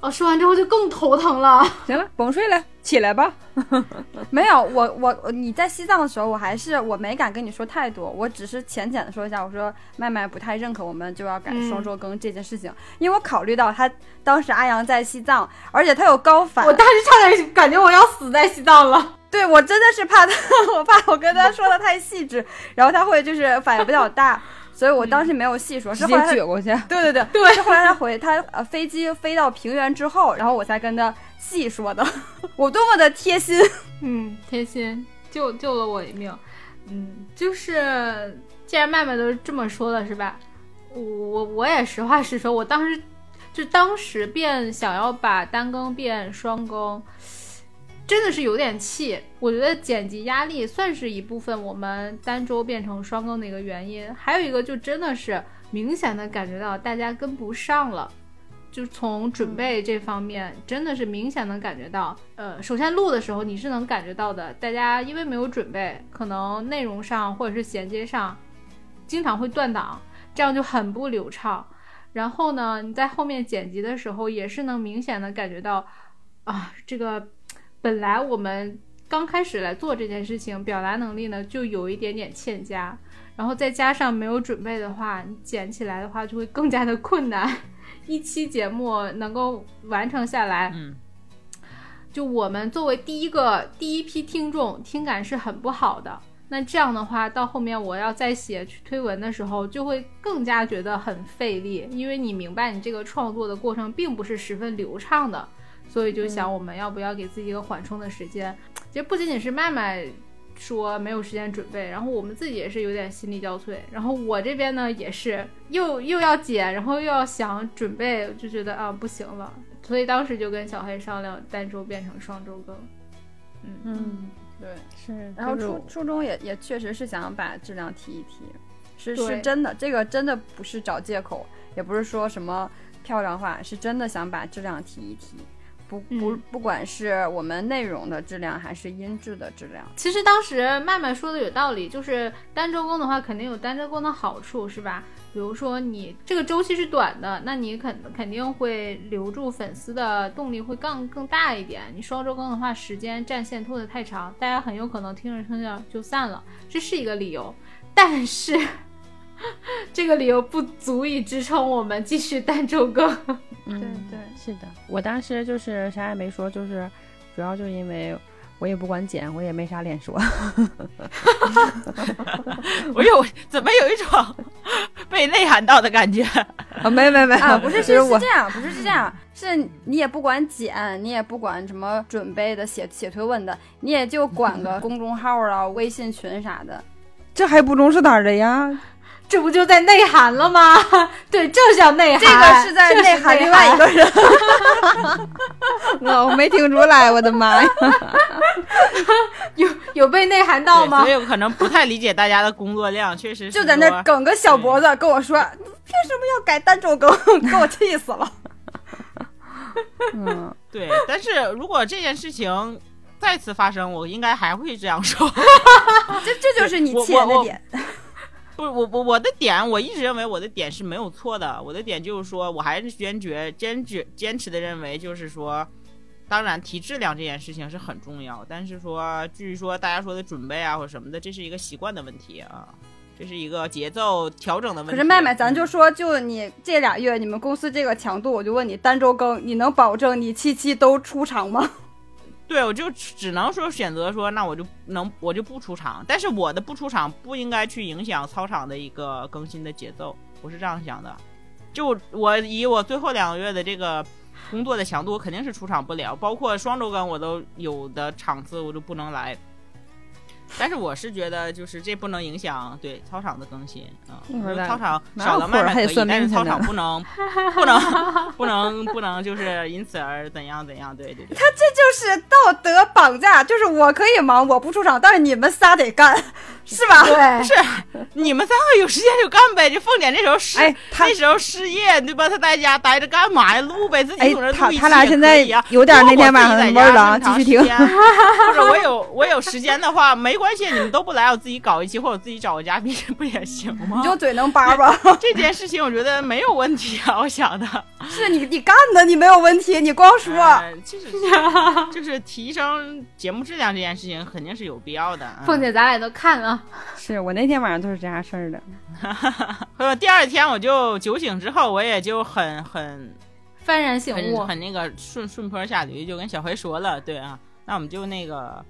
Speaker 1: 我说完之后就更头疼了。
Speaker 4: 行了，甭睡了，起来吧。
Speaker 2: 没有，我我你在西藏的时候，我还是我没敢跟你说太多，我只是浅浅的说一下，我说麦麦不太认可我们就要改
Speaker 1: 嗯
Speaker 2: 双周更这件事情，因为我考虑到他当时阿阳在西藏，而且他有高反，
Speaker 1: 我当时差点感觉我要死在西藏了。
Speaker 2: 对我真的是怕他，我怕我跟他说的太细致，然后他会就是反应比较大，所以我当时没有细说，是后来他
Speaker 4: 撅过去。
Speaker 2: 对对对 对，是后来他回他呃飞机飞到平原之后，然后我才跟他细说的，我多么的贴心。
Speaker 1: 嗯，贴心救救了我一命。嗯，就是既然麦麦都这么说了，是吧？我我我也实话实说，我当时就当时便想要把单更变双更，真的是有点气。我觉得剪辑压力算是一部分我们单周变成双更的一个原因，还有一个就真的是明显的感觉到大家跟不上了。就从准备这方面，真的是明显能感觉到，呃，首先录的时候你是能感觉到的，大家因为没有准备，可能内容上或者是衔接上，经常会断档，这样就很不流畅。然后呢，你在后面剪辑的时候，也是能明显的感觉到，啊，这个本来我们刚开始来做这件事情，表达能力呢就有一点点欠佳，然后再加上没有准备的话，你剪起来的话就会更加的困难。一期节目能够完成下来，
Speaker 3: 嗯，
Speaker 1: 就我们作为第一个第一批听众，听感是很不好的。那这样的话，到后面我要再写去推文的时候，就会更加觉得很费力，因为你明白你这个创作的过程并不是十分流畅的，所以就想我们要不要给自己一个缓冲的时间。其实不仅仅是麦麦说没有时间准备，然后我们自己也是有点心力交瘁，然后我这边呢也是又又要剪，然后又要想准备，就觉得啊不行了，所以当时就跟小黑商量单周变成双周更。
Speaker 2: 嗯嗯，对，
Speaker 4: 是，
Speaker 2: 然后初初中也也确实是想把质量提一提，是是真的，这个真的不是找借口，也不是说什么漂亮话，是真的想把质量提一提。不不
Speaker 1: 嗯
Speaker 2: 不管是我们内容的质量，还是音质的质量，
Speaker 1: 其实当时麦麦说的有道理，就是单周更的话，肯定有单周更的好处，是吧？比如说你这个周期是短的，那你肯肯定会留住粉丝的动力会更更大一点。你双周更的话，时间战线拖得太长，大家很有可能听着听着就散了，这是一个理由。但是 这个理由不足以支撑我们继续单周更。
Speaker 4: 对，
Speaker 2: 对
Speaker 4: 是的，我当时就是啥也没说，就是主要就是因为我也不管剪，我也没啥脸说。
Speaker 3: 我有怎么有一种被内涵到的感觉？
Speaker 4: 啊，没没没
Speaker 2: 啊，不是
Speaker 4: 是
Speaker 2: 是是这样，不是是这样，是你也不管剪，你也不管什么准备的写写推文的，你也就管个公众号啊、微信群啥的。
Speaker 4: 这还不中是哪儿的呀？
Speaker 1: 这不就在内涵了吗？对，这叫内涵。
Speaker 2: 这个是在内涵另外一个人。
Speaker 4: 我我没听出来，我的妈呀！
Speaker 1: 有有被内涵到吗
Speaker 3: 对所？以我可能不太理解大家的工作量，确实是
Speaker 2: 就在那
Speaker 3: 说
Speaker 2: 梗个小脖子跟我说，凭什么要改单周更？给我气死了。
Speaker 4: 嗯，
Speaker 3: 对，但是如果这件事情再次发生，我应该还会这样说。
Speaker 2: 这这就是你气人的点。
Speaker 3: 不是我我我的点，我一直认为我的点是没有错的。我的点就是说，我还是坚决坚决坚持的认为，就是说，当然提质量这件事情是很重要，但是说至于说大家说的准备啊或者什么的，这是一个习惯的问题啊，这是一个节奏调整的问题。
Speaker 2: 可是麦麦，咱就
Speaker 3: 嗯
Speaker 2: 说，就你这俩月你们公司这个强度，我就问你单周更，你能保证你七七都出场吗？
Speaker 3: 对，我就只能说选择说，那我就能我就不出场，但是我的不出场不应该去影响操场的一个更新的节奏，我是这样想的。就我以我最后两个月的这个工作的强度，我肯定是出场不了，包括双周更我都有的场次我就不能来。但是我是觉得，就是这不能影响对操场的更新啊。操场少了
Speaker 4: 空儿还得
Speaker 3: 麦麦可以，但是操场不能 不能不能不能就是因此而怎样怎样。对对对。
Speaker 2: 这就是道德绑架，就是我可以忙，我不出场，但是你们仨得干，是吧？
Speaker 1: 对，
Speaker 3: 是你们三个有时间就干呗，就凤姐那时候失、那时候失业，对吧？她在家待着干嘛呀？录呗，自己
Speaker 4: 哎
Speaker 3: 总是，
Speaker 4: 他
Speaker 3: 录一期
Speaker 4: 他俩现在
Speaker 3: 也可以啊
Speaker 4: 有点那天晚上
Speaker 3: 如
Speaker 4: 的味儿了啊，
Speaker 3: 果我自己在家那么
Speaker 4: 继续听。
Speaker 3: 长时间或者我有我有时间的话，没关系，你们都不来，我自己搞一期，或者我自己找个嘉宾，不也行吗
Speaker 2: 你？就嘴能叭叭，
Speaker 3: 这件事情我觉得没有问题啊，我想的。
Speaker 2: 是你你干的，你没有问题，你光说。
Speaker 3: 呃就是就是提升节目质量这件事情肯定是有必要的。嗯
Speaker 1: 凤姐，咱俩都看了，
Speaker 4: 是我那天晚上都是这样事儿的。
Speaker 3: 呃，第二天我就酒醒之后，我也就很很
Speaker 1: 幡然醒悟
Speaker 3: 很。很那个顺顺坡下驴，就跟小黑说了，对啊，那我们就那个，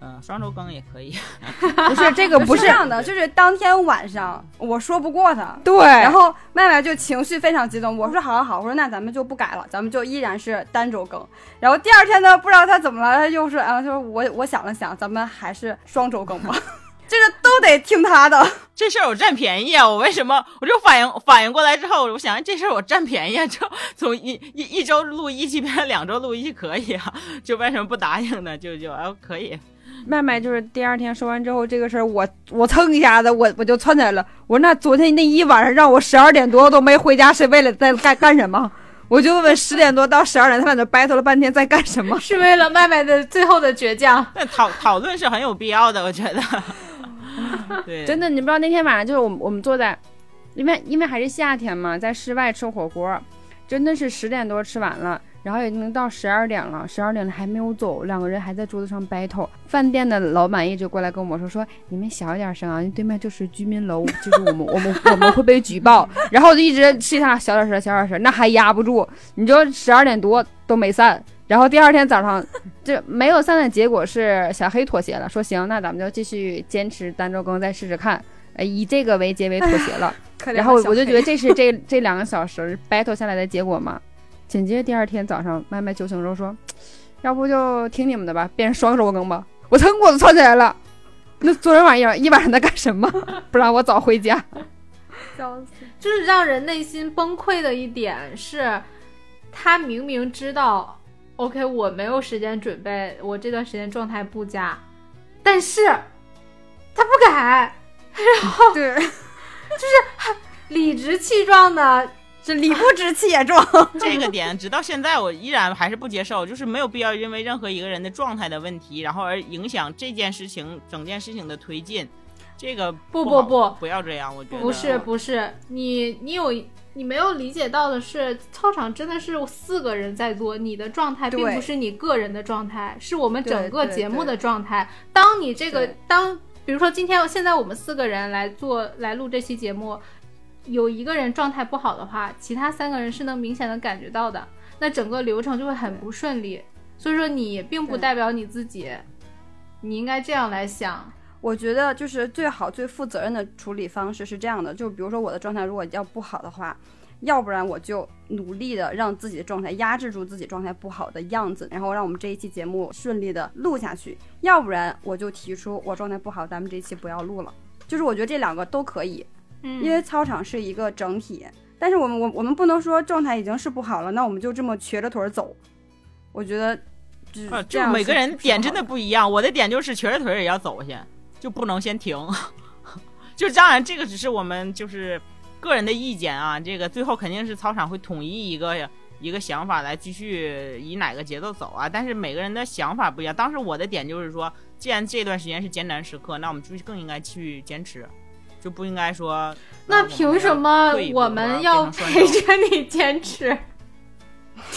Speaker 3: 嗯、双周更也可以。
Speaker 4: 不是这个不是
Speaker 2: 是这样的，就是当天晚上我说不过他，
Speaker 4: 对，
Speaker 2: 然后麦麦就情绪非常激动，我说好好好，我说那咱们就不改了，咱们就依然是单周更。然后第二天呢，不知道他怎么了，他又说啊，他说我我想了想，咱们还是双周更吧，就是都得听他的。
Speaker 3: 这事儿我占便宜啊！我为什么我就反应反应过来之后，我想这事儿我占便宜啊，就从一一一周录一期变成两周录一期可以啊，就为什么不答应呢？就就哎可以，
Speaker 4: 麦麦就是第二天说完之后，这个事儿我我蹭一下子我我就窜起来了。我说那昨天那一晚上让我十二点多都没回家，是为了在干干什么？我就问问十点多到十二点，他在那 battle 了半天在干什么？
Speaker 1: 是为了麦麦的最后的倔强。
Speaker 3: 那讨讨论是很有必要的，我觉得。对，
Speaker 4: 真的，你不知道那天晚上就是我们我们坐在，因为因为还是夏天嘛，在室外吃火锅，真的是十点多吃完了，然后已经到十二点了，十二点了还没有走，两个人还在桌子上 battle。饭店的老板一直过来跟我们说说，你们小一点声啊，对面就是居民楼，就是我们我们我们会被举报。然后我就一直气他小点声，小点声，那还压不住，你就十二点多都没散。然后第二天早上，这没有散的结果是小黑妥协了，说行，那咱们就继续坚持单周更，再试试看。呃，以这个为结尾妥协了。然后我就觉得这是这这两个小时 battle 下来的结果嘛。紧接着第二天早上，麦麦酒醒之后说，要不就听你们的吧，变成双周更吧。我噌我都窜起来了。那昨天晚上一晚上在干什么？不让我早回家。
Speaker 1: 就是让人内心崩溃的一点是，他明明知道，OK，我没有时间准备，我这段时间状态不佳，但是他不改，然后
Speaker 2: 对，就是
Speaker 1: 理直气壮的，
Speaker 2: 这理不直气也壮。
Speaker 3: 这个点，直到现在我依然还是不接受，就是没有必要因为任何一个人的状态的问题，然后而影响这件事情整件事情的推进。这个
Speaker 1: 不
Speaker 3: 不
Speaker 1: 不不
Speaker 3: 不要这样，我觉得
Speaker 1: 不是不是，你你有你没有理解到的是，操场真的是四个人在做，你的状态并不是你个人的状态，是我们整个节目的状态。当你这个当比如说今天现在我们四个人来做来录这期节目，有一个人状态不好的话，其他三个人是能明显的感觉到的，那整个流程就会很不顺利。所以说你并不代表你自己，你应该这样来想。
Speaker 2: 我觉得就是最好最负责任的处理方式是这样的，就比如说我的状态如果要不好的话，要不然我就努力的让自己的状态压制住自己状态不好的样子，然后让我们这一期节目顺利的录下去；要不然我就提出我状态不好，咱们这一期不要录了。就是我觉得这两个都可以，
Speaker 1: 嗯
Speaker 2: 因为操场是一个整体，但是我们我我们不能说状态已经是不好了，那我们就这么瘸着腿儿走。我觉得就是
Speaker 3: 啊，
Speaker 2: 这样
Speaker 3: 就每个人点真的不一样。我的点就是瘸着腿儿也要走下，就不能先停。就当然，这个只是我们就是个人的意见啊。这个最后肯定是操场会统一一个一个想法来继续以哪个节奏走啊。但是每个人的想法不一样。当时我的点就是说，既然这段时间是艰难时刻，那我们就更应该去坚持，就不应该说。
Speaker 1: 那凭什么我们要陪
Speaker 3: 着？
Speaker 1: 你坚持？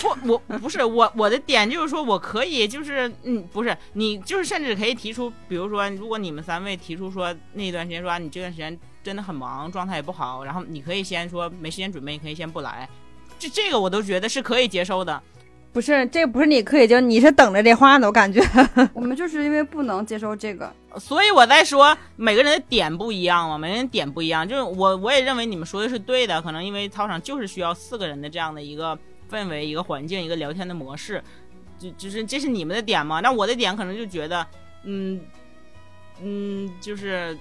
Speaker 3: 不，我不是我我的点就是说我可以就是嗯不是你就是甚至可以提出，比如说如果你们三位提出说那段时间说、啊、你这段时间真的很忙，状态也不好，然后你可以先说没时间准备，你可以先不来，这这个我都觉得是可以接受的。
Speaker 4: 不是，这不是你可以就你是等着这话呢，我感觉。
Speaker 2: 我们就是因为不能接受这个，
Speaker 3: 所以我在说每个人的点不一样嘛，每个人点不一样，就是我我也认为你们说的是对的，可能因为操场就是需要四个人的这样的一个氛围、一个环境、一个聊天的模式，就就是这是你们的点嘛，那我的点可能就觉得，嗯嗯，就是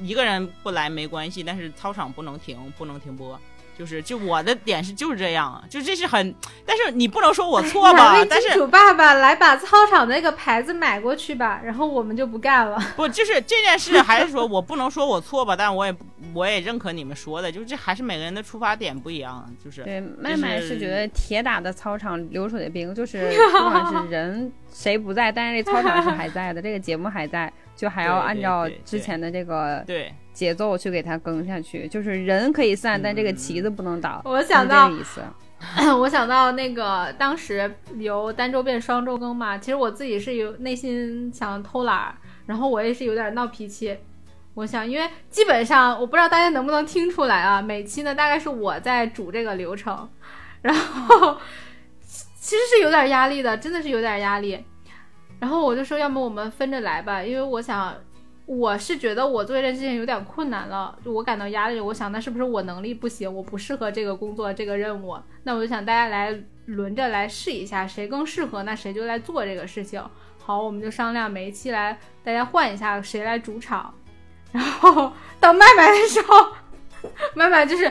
Speaker 3: 一个人不来没关系，但是操场不能停，不能停播。就是，就我的点是就是这样，就这是很，但是你不能说我 错吧？但是
Speaker 1: 金主爸爸来把操场那个牌子买过去吧，然后我们就不干了。
Speaker 3: 不，就是这件事，还是说我不能说我错吧，但我也我也认可你们说的，就是这还是每个人的出发点不一样，就是
Speaker 4: 对，麦麦是觉得铁打的操场流水的兵，就是 不管是人谁不在，但是这操场是还在的，这个节目还在，就还要按照之前的这个
Speaker 3: 对
Speaker 4: 节奏去给它更下去。就是人可以散，但这个
Speaker 3: 嗯
Speaker 4: 旗子不能倒。
Speaker 1: 我想到
Speaker 4: 这个意思。
Speaker 1: 我想到那个当时由单周变双周更嘛，其实我自己是有内心想偷懒儿，然后我也是有点闹脾气。我想，因为基本上我不知道大家能不能听出来啊，每期呢大概是我在主这个流程，然后其实是有点压力的，真的是有点压力。然后我就说，要么我们分着来吧，因为我想，我是觉得我做这件事情有点困难了，就我感到压力。我想，那是不是我能力不行，我不适合这个工作这个任务？那我就想大家来轮着来试一下，谁更适合，那谁就来做这个事情。好，我们就商量每一期来大家换一下谁来主场。然后到麦麦的时候，麦麦就是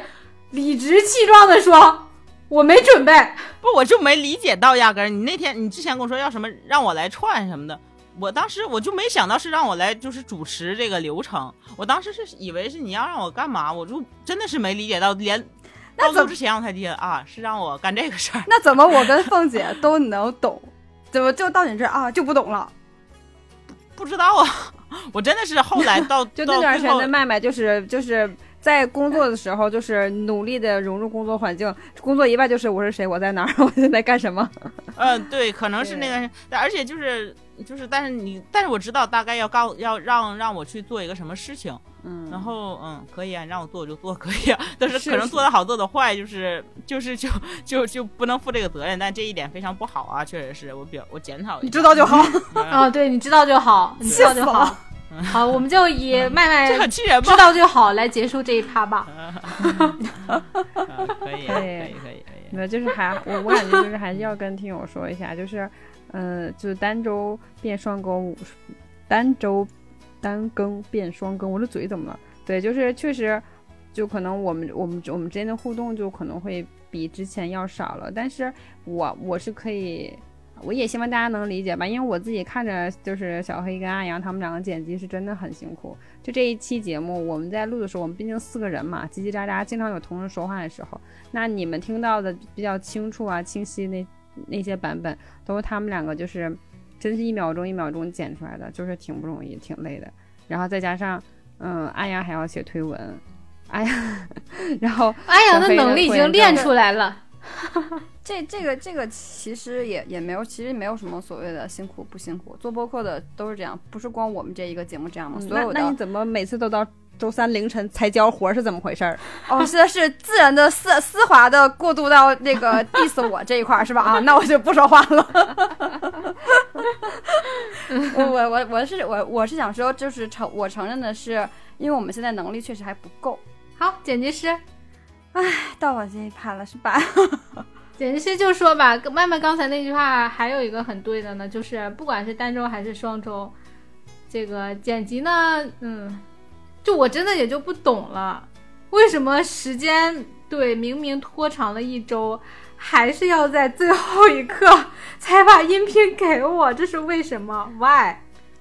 Speaker 1: 理直气壮的说：“我没准备。”
Speaker 3: 不，我就没理解到，压根儿你那天你之前跟我说要什么让我来串什么的，我当时我就没想到是让我来就是主持这个流程，我当时是以为是你要让我干嘛，我就真的是没理解到，连到
Speaker 2: 怎
Speaker 3: 录之前我才理解啊，是让我干这个事儿。
Speaker 2: 那怎么我跟凤姐都能懂？怎么就到你这儿啊就不懂了？
Speaker 3: 不知道啊，我真的是后来到
Speaker 4: 就那段时间的麦麦，就是就是在工作的时候，就是努力的融入工作环境。工作以外就是我是谁，我在哪儿，我现在干什么。
Speaker 3: 嗯，对，可能是那个，但而且就是就是，但是你，但是我知道大概要告要让让我去做一个什么事情，
Speaker 4: 嗯
Speaker 3: 然后嗯，可以啊，你让我做我就做，可以啊，但是
Speaker 4: 是
Speaker 3: 可能做的好做的坏，就是就是就就就不能负这个责任，但这一点非常不好啊，确实是我表我检讨一下，
Speaker 2: 你知道就好。
Speaker 3: 嗯
Speaker 1: 啊，对，你知道就好，你知道就好。好，我们就以麦
Speaker 3: 这
Speaker 1: 麦
Speaker 3: 很气人吧
Speaker 1: 知？道就好来结束这一趴吧。
Speaker 3: 啊可以可以可以可以，
Speaker 4: 没有，就是还我我感觉就是还是要跟听友说一下，就是嗯、呃就是单周变双更，单周单更变双更，我这嘴怎么了？对，就是确实就可能我们我们我们之间的互动就可能会比之前要少了，但是我我是可以我也希望大家能理解吧，因为我自己看着就是小黑跟阿阳他们两个剪辑是真的很辛苦。就这一期节目，我们在录的时候，我们毕竟四个人嘛，叽叽喳喳，经常有同事说话的时候。那你们听到的比较清楚啊、清晰那那些版本，都是他们两个就是真是一秒钟一秒钟剪出来的，就是挺不容易、挺累的。然后再加上，嗯，安阳还要写推文，哎呀，然后
Speaker 1: 安阳的能力已经练出来了。
Speaker 2: 这这个这个其实也也没有，其实没有什么所谓的辛苦不辛苦，做播客的都是这样，不是光我们这一个节目这样吗？所有
Speaker 4: 的那你怎么每次都到周三凌晨才交活是怎么回事儿？
Speaker 2: 哦，是是自然的丝丝滑的过渡到那个 diss 我这一块儿是吧？啊，那我就不说话了。我我我我是我我是想说，就是承我承认的是，因为我们现在能力确实还不够。
Speaker 1: 好，剪辑师，
Speaker 2: 唉，到我这一趴了是吧？
Speaker 1: 剪辑师就说吧，麦麦刚才那句话还有一个很对的呢，就是不管是单周还是双周，这个剪辑呢，嗯，就我真的也就不懂了，为什么时间对明明拖长了一周，还是要在最后一刻才把音频给我？这是为什么？Why？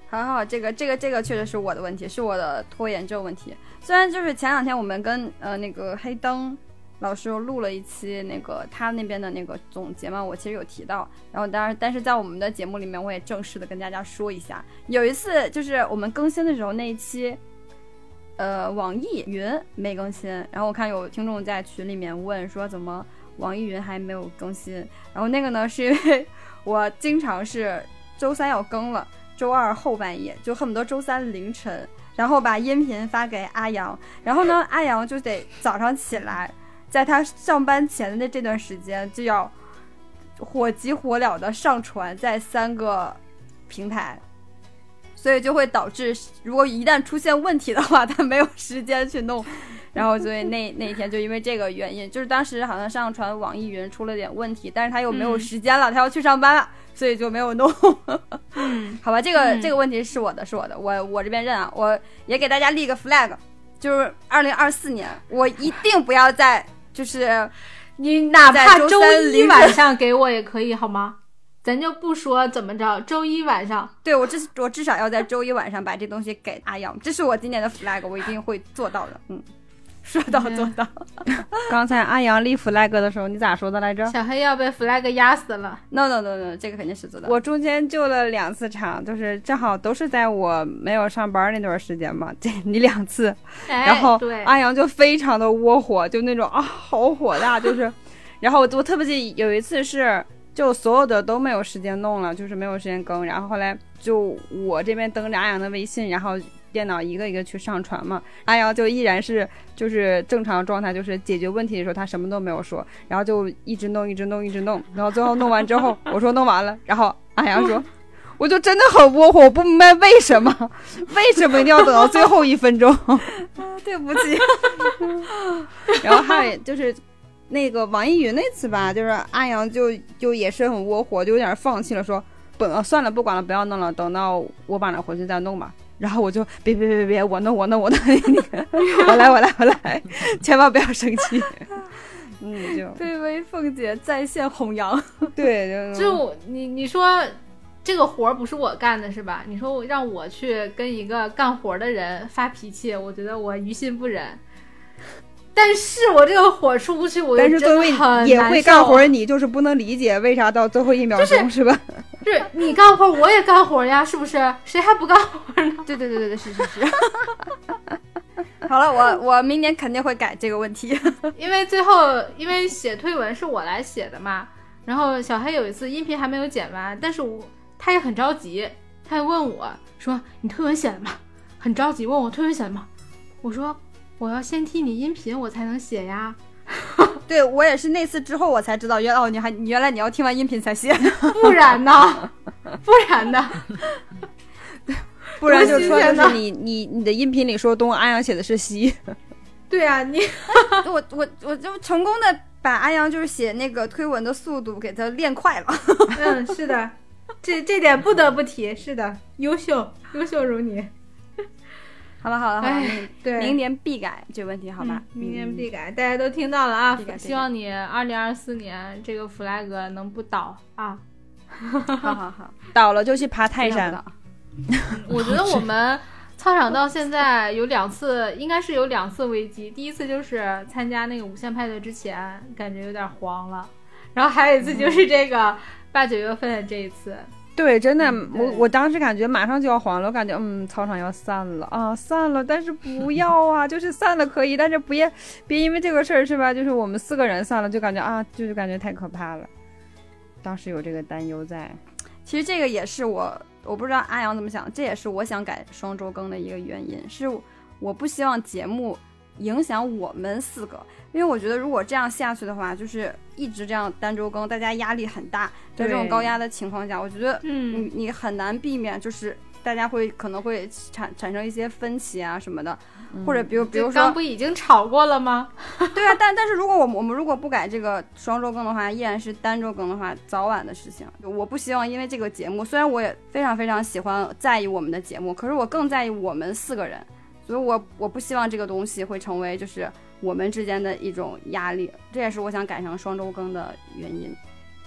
Speaker 2: 很好，这个这个这个确实是我的问题，是我的拖延症问题。虽然就是前两天我们跟呃那个黑灯。老师又录了一期那个他那边的那个总结嘛，我其实有提到，然后当然，但是在我们的节目里面，我也正式的跟大家说一下，有一次就是我们更新的时候那一期，呃，网易云没更新，然后我看有听众在群里面问说怎么网易云还没有更新，然后那个呢是因为我经常是周三要更了，周二后半夜就恨不得周三凌晨，然后把音频发给阿阳，然后呢 阿阳就得早上起来。在他上班前的这段时间，就要火急火燎的上传在三个平台，所以就会导致，如果一旦出现问题的话，他没有时间去弄。然后，所以那那一天就因为这个原因，就是当时好像上传网易云出了点问题，但是他又没有时间了，他要去上班了，所以就没有弄。
Speaker 1: 嗯，
Speaker 2: 好吧，这个这个问题是我的，是我的，我我这边认啊，我也给大家立个 flag，就是二零二四年，我一定不要再。就是
Speaker 1: 你哪怕周一晚上给我也可以，好吗？咱就不说怎么着，周一晚上，
Speaker 2: 对我至我至少要在周一晚上把这东西给阿阳，这是我今年的 flag，我一定会做到的。嗯。说到做到。
Speaker 4: 刚才阿阳立 flag 的时候，你咋说的来着？
Speaker 1: 小黑要被 flag 压死了。
Speaker 2: No no no no，这个肯定是做到。
Speaker 4: 我中间救了两次场，就是正好都是在我没有上班那段时间嘛，这你两次。然后阿阳就非常的窝火，就那种啊，好火大，就是。然后我我特别记有一次是，就所有的都没有时间弄了，就是没有时间更。然后后来就我这边登着阿阳的微信，然后。电脑一个一个去上传嘛，阿阳就依然是就是正常状态，就是解决问题的时候他什么都没有说，然后就一直弄一直弄一直弄，然后最后弄完之后我说弄完了，然后阿阳说我就真的很窝火，我不明白为什么为什么一定要等到最后一分钟，啊
Speaker 2: 对不起。
Speaker 4: 然后还有就是那个网易云那次吧，就是阿阳就就也是很窝火，就有点放弃了，说不算了不管了不要弄了，等到我晚上回去再弄吧。然后我就别别别别，我弄我弄我弄，我来 我来我来，千万不要生气。嗯，就
Speaker 2: 卑微凤姐在线弘扬。
Speaker 4: 对，
Speaker 1: 就你你说这个活儿不是我干的是吧？你说让我去跟一个干活的人发脾气，我觉得我于心不忍。但是我这个火出不去，我
Speaker 4: 但是作为也会干活，你就是不能理解为啥到最后一秒钟
Speaker 1: 是
Speaker 4: 吧？
Speaker 1: 是你干活，我也干活呀，是不是？谁还不干活呢？
Speaker 2: 对对对对对，是是是。好了，我我明年肯定会改这个问题，
Speaker 1: 因为最后因为写推文是我来写的嘛。然后小黑有一次音频还没有剪完，但是我他也很着急，他就问我说：“你推文写了吗？”很着急问我推文写了吗？我说。我要先听你音频，我才能写呀。
Speaker 2: 对我也是那次之后，我才知道，原哦，你还你原来你要听完音频才写，
Speaker 1: 不然呢？不然呢？
Speaker 4: 不然就说的是你你你的音频里说东安阳写的是西。
Speaker 1: 对啊，你
Speaker 2: 我我我就成功的把安阳就是写那个推文的速度给他练快了。
Speaker 1: 嗯，是的，这这点不得不提，是的，优秀优秀如你。
Speaker 2: 好了好了好了，
Speaker 1: 对，
Speaker 2: 明年必改这个问题，好吧？
Speaker 1: 明年必改，大家都听到了啊！希望你二零二四年这个 flag 能不倒啊！
Speaker 4: 好好好，倒了就去爬泰山。
Speaker 2: 了
Speaker 1: 我觉得我们操场到现在有两次，应该是有两次危机。第一次就是参加那个无限派对之前，感觉有点黄了，然后还有一次就是这个八九月份的这一次。
Speaker 4: 对，真的，
Speaker 1: 嗯
Speaker 4: 我我当时感觉马上就要黄了，我感觉嗯，操场要散了啊，散了，但是不要啊，就是散了可以，但是不要别因为这个事儿是吧？就是我们四个人散了，就感觉啊，就是感觉太可怕了。当时有这个担忧在，
Speaker 2: 其实这个也是我，我不知道阿阳怎么想，这也是我想改双周更的一个原因，是我不希望节目影响我们四个，因为我觉得如果这样下去的话，就是一直这样单周更，大家压力很大，在这种高压的情况下，我觉得
Speaker 1: 嗯
Speaker 2: 你你很难避免，就是大家会可能会产产生一些分歧啊什么的，或者比如比如说
Speaker 1: 刚不已经吵过了吗？
Speaker 2: 对啊，但但是如果我们我们如果不改这个双周更的话，依然是单周更的话，早晚的事情。我不希望因为这个节目，虽然我也非常非常喜欢在意我们的节目，可是我更在意我们四个人，所以我我不希望这个东西会成为就是我们之间的一种压力，这也是我想改成双周更的原因。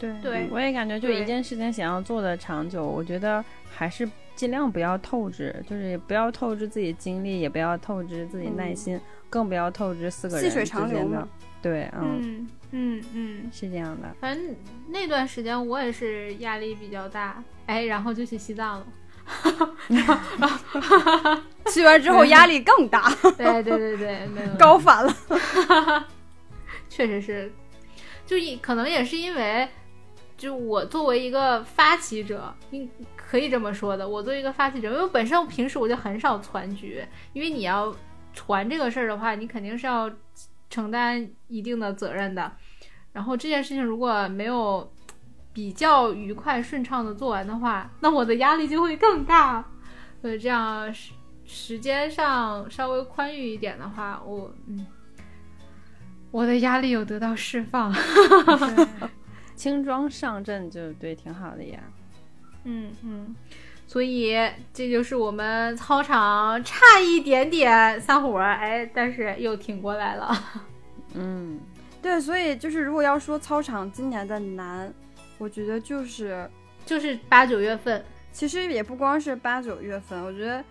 Speaker 4: 对
Speaker 1: 对
Speaker 4: 我也感觉就一件事情想要做的长久，我觉得还是尽量不要透支，就是也不要透支自己精力，也不要透支自己耐心，更不要透支四个人
Speaker 2: 细水长流嘛
Speaker 4: 之间的。对，嗯，
Speaker 1: 嗯嗯嗯，
Speaker 4: 是这样的。
Speaker 1: 反正那段时间我也是压力比较大，哎，然后就去西藏了。
Speaker 2: 去 完之后压力更大，
Speaker 1: 对对对对，没有
Speaker 2: 高反了。
Speaker 1: 确实是，就一可能也是因为，就我作为一个发起者，你可以这么说的。我作为一个发起者，因为我本身我平时我就很少攒局，因为你要传这个事儿的话，你肯定是要承担一定的责任的。然后这件事情如果没有比较愉快顺畅的做完的话，那我的压力就会更大。所以这样时时间上稍微宽裕一点的话，我嗯。我的压力有得到释放。
Speaker 4: 轻装上阵就对，挺好的呀。
Speaker 1: 嗯嗯，所以这就是我们操场差一点点散伙儿，哎，但是又挺过来了。
Speaker 4: 嗯，
Speaker 2: 对，所以就是如果要说操场今年的难，我觉得就是
Speaker 1: 就是八九月份，
Speaker 2: 其实也不光是八九月份，我觉得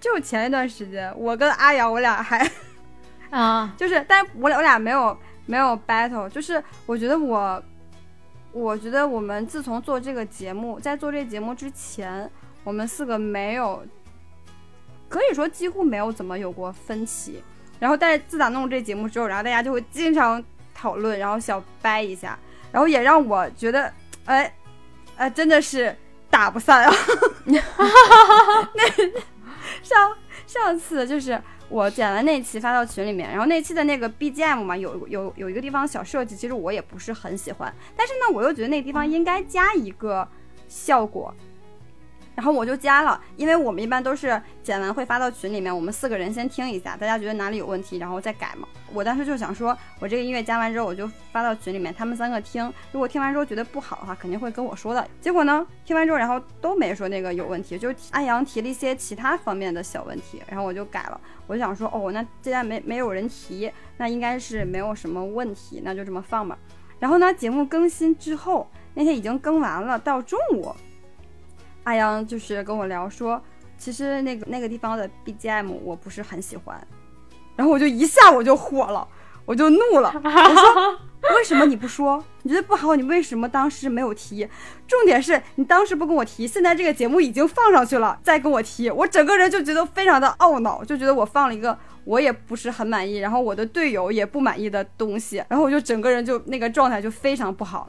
Speaker 2: 就前一段时间，我跟阿瑶我俩还
Speaker 1: 啊，
Speaker 2: 就是，但是我俩我俩没有没有 battle，就是我觉得我，我觉得我们自从做这个节目，在做这个节目之前，我们四个没有，可以说几乎没有怎么有过分歧。然后，但是自打弄这节目之后，然后大家就会经常讨论，然后小掰一下，然后也让我觉得，哎，哎，真的是打不散啊。那上上次就是我剪了那期发到群里面，然后那期的那个 BGM 嘛，有有有一个地方小设计，其实我也不是很喜欢，但是呢，我又觉得那个地方应该加一个效果。然后我就加了，因为我们一般都是剪完会发到群里面，我们四个人先听一下，大家觉得哪里有问题，然后再改嘛。我当时就想说，我这个音乐加完之后，我就发到群里面，他们三个听，如果听完之后觉得不好的话，肯定会跟我说的。结果呢，听完之后，然后都没说那个有问题，就是安阳提了一些其他方面的小问题，然后我就改了。我就想说，哦，那既然没没有人提，那应该是没有什么问题，那就这么放吧。然后呢，节目更新之后，那天已经更完了，到中午。阿阳就是跟我聊说，其实那个那个地方的 BGM 我不是很喜欢，然后我就一下我就火了，我就怒了，我说为什么你不说？你觉得不好，你为什么当时没有提？重点是你当时不跟我提，现在这个节目已经放上去了，再跟我提，我整个人就觉得非常的懊恼，就觉得我放了一个我也不是很满意，然后我的队友也不满意的东西，然后我就整个人就那个状态就非常不好，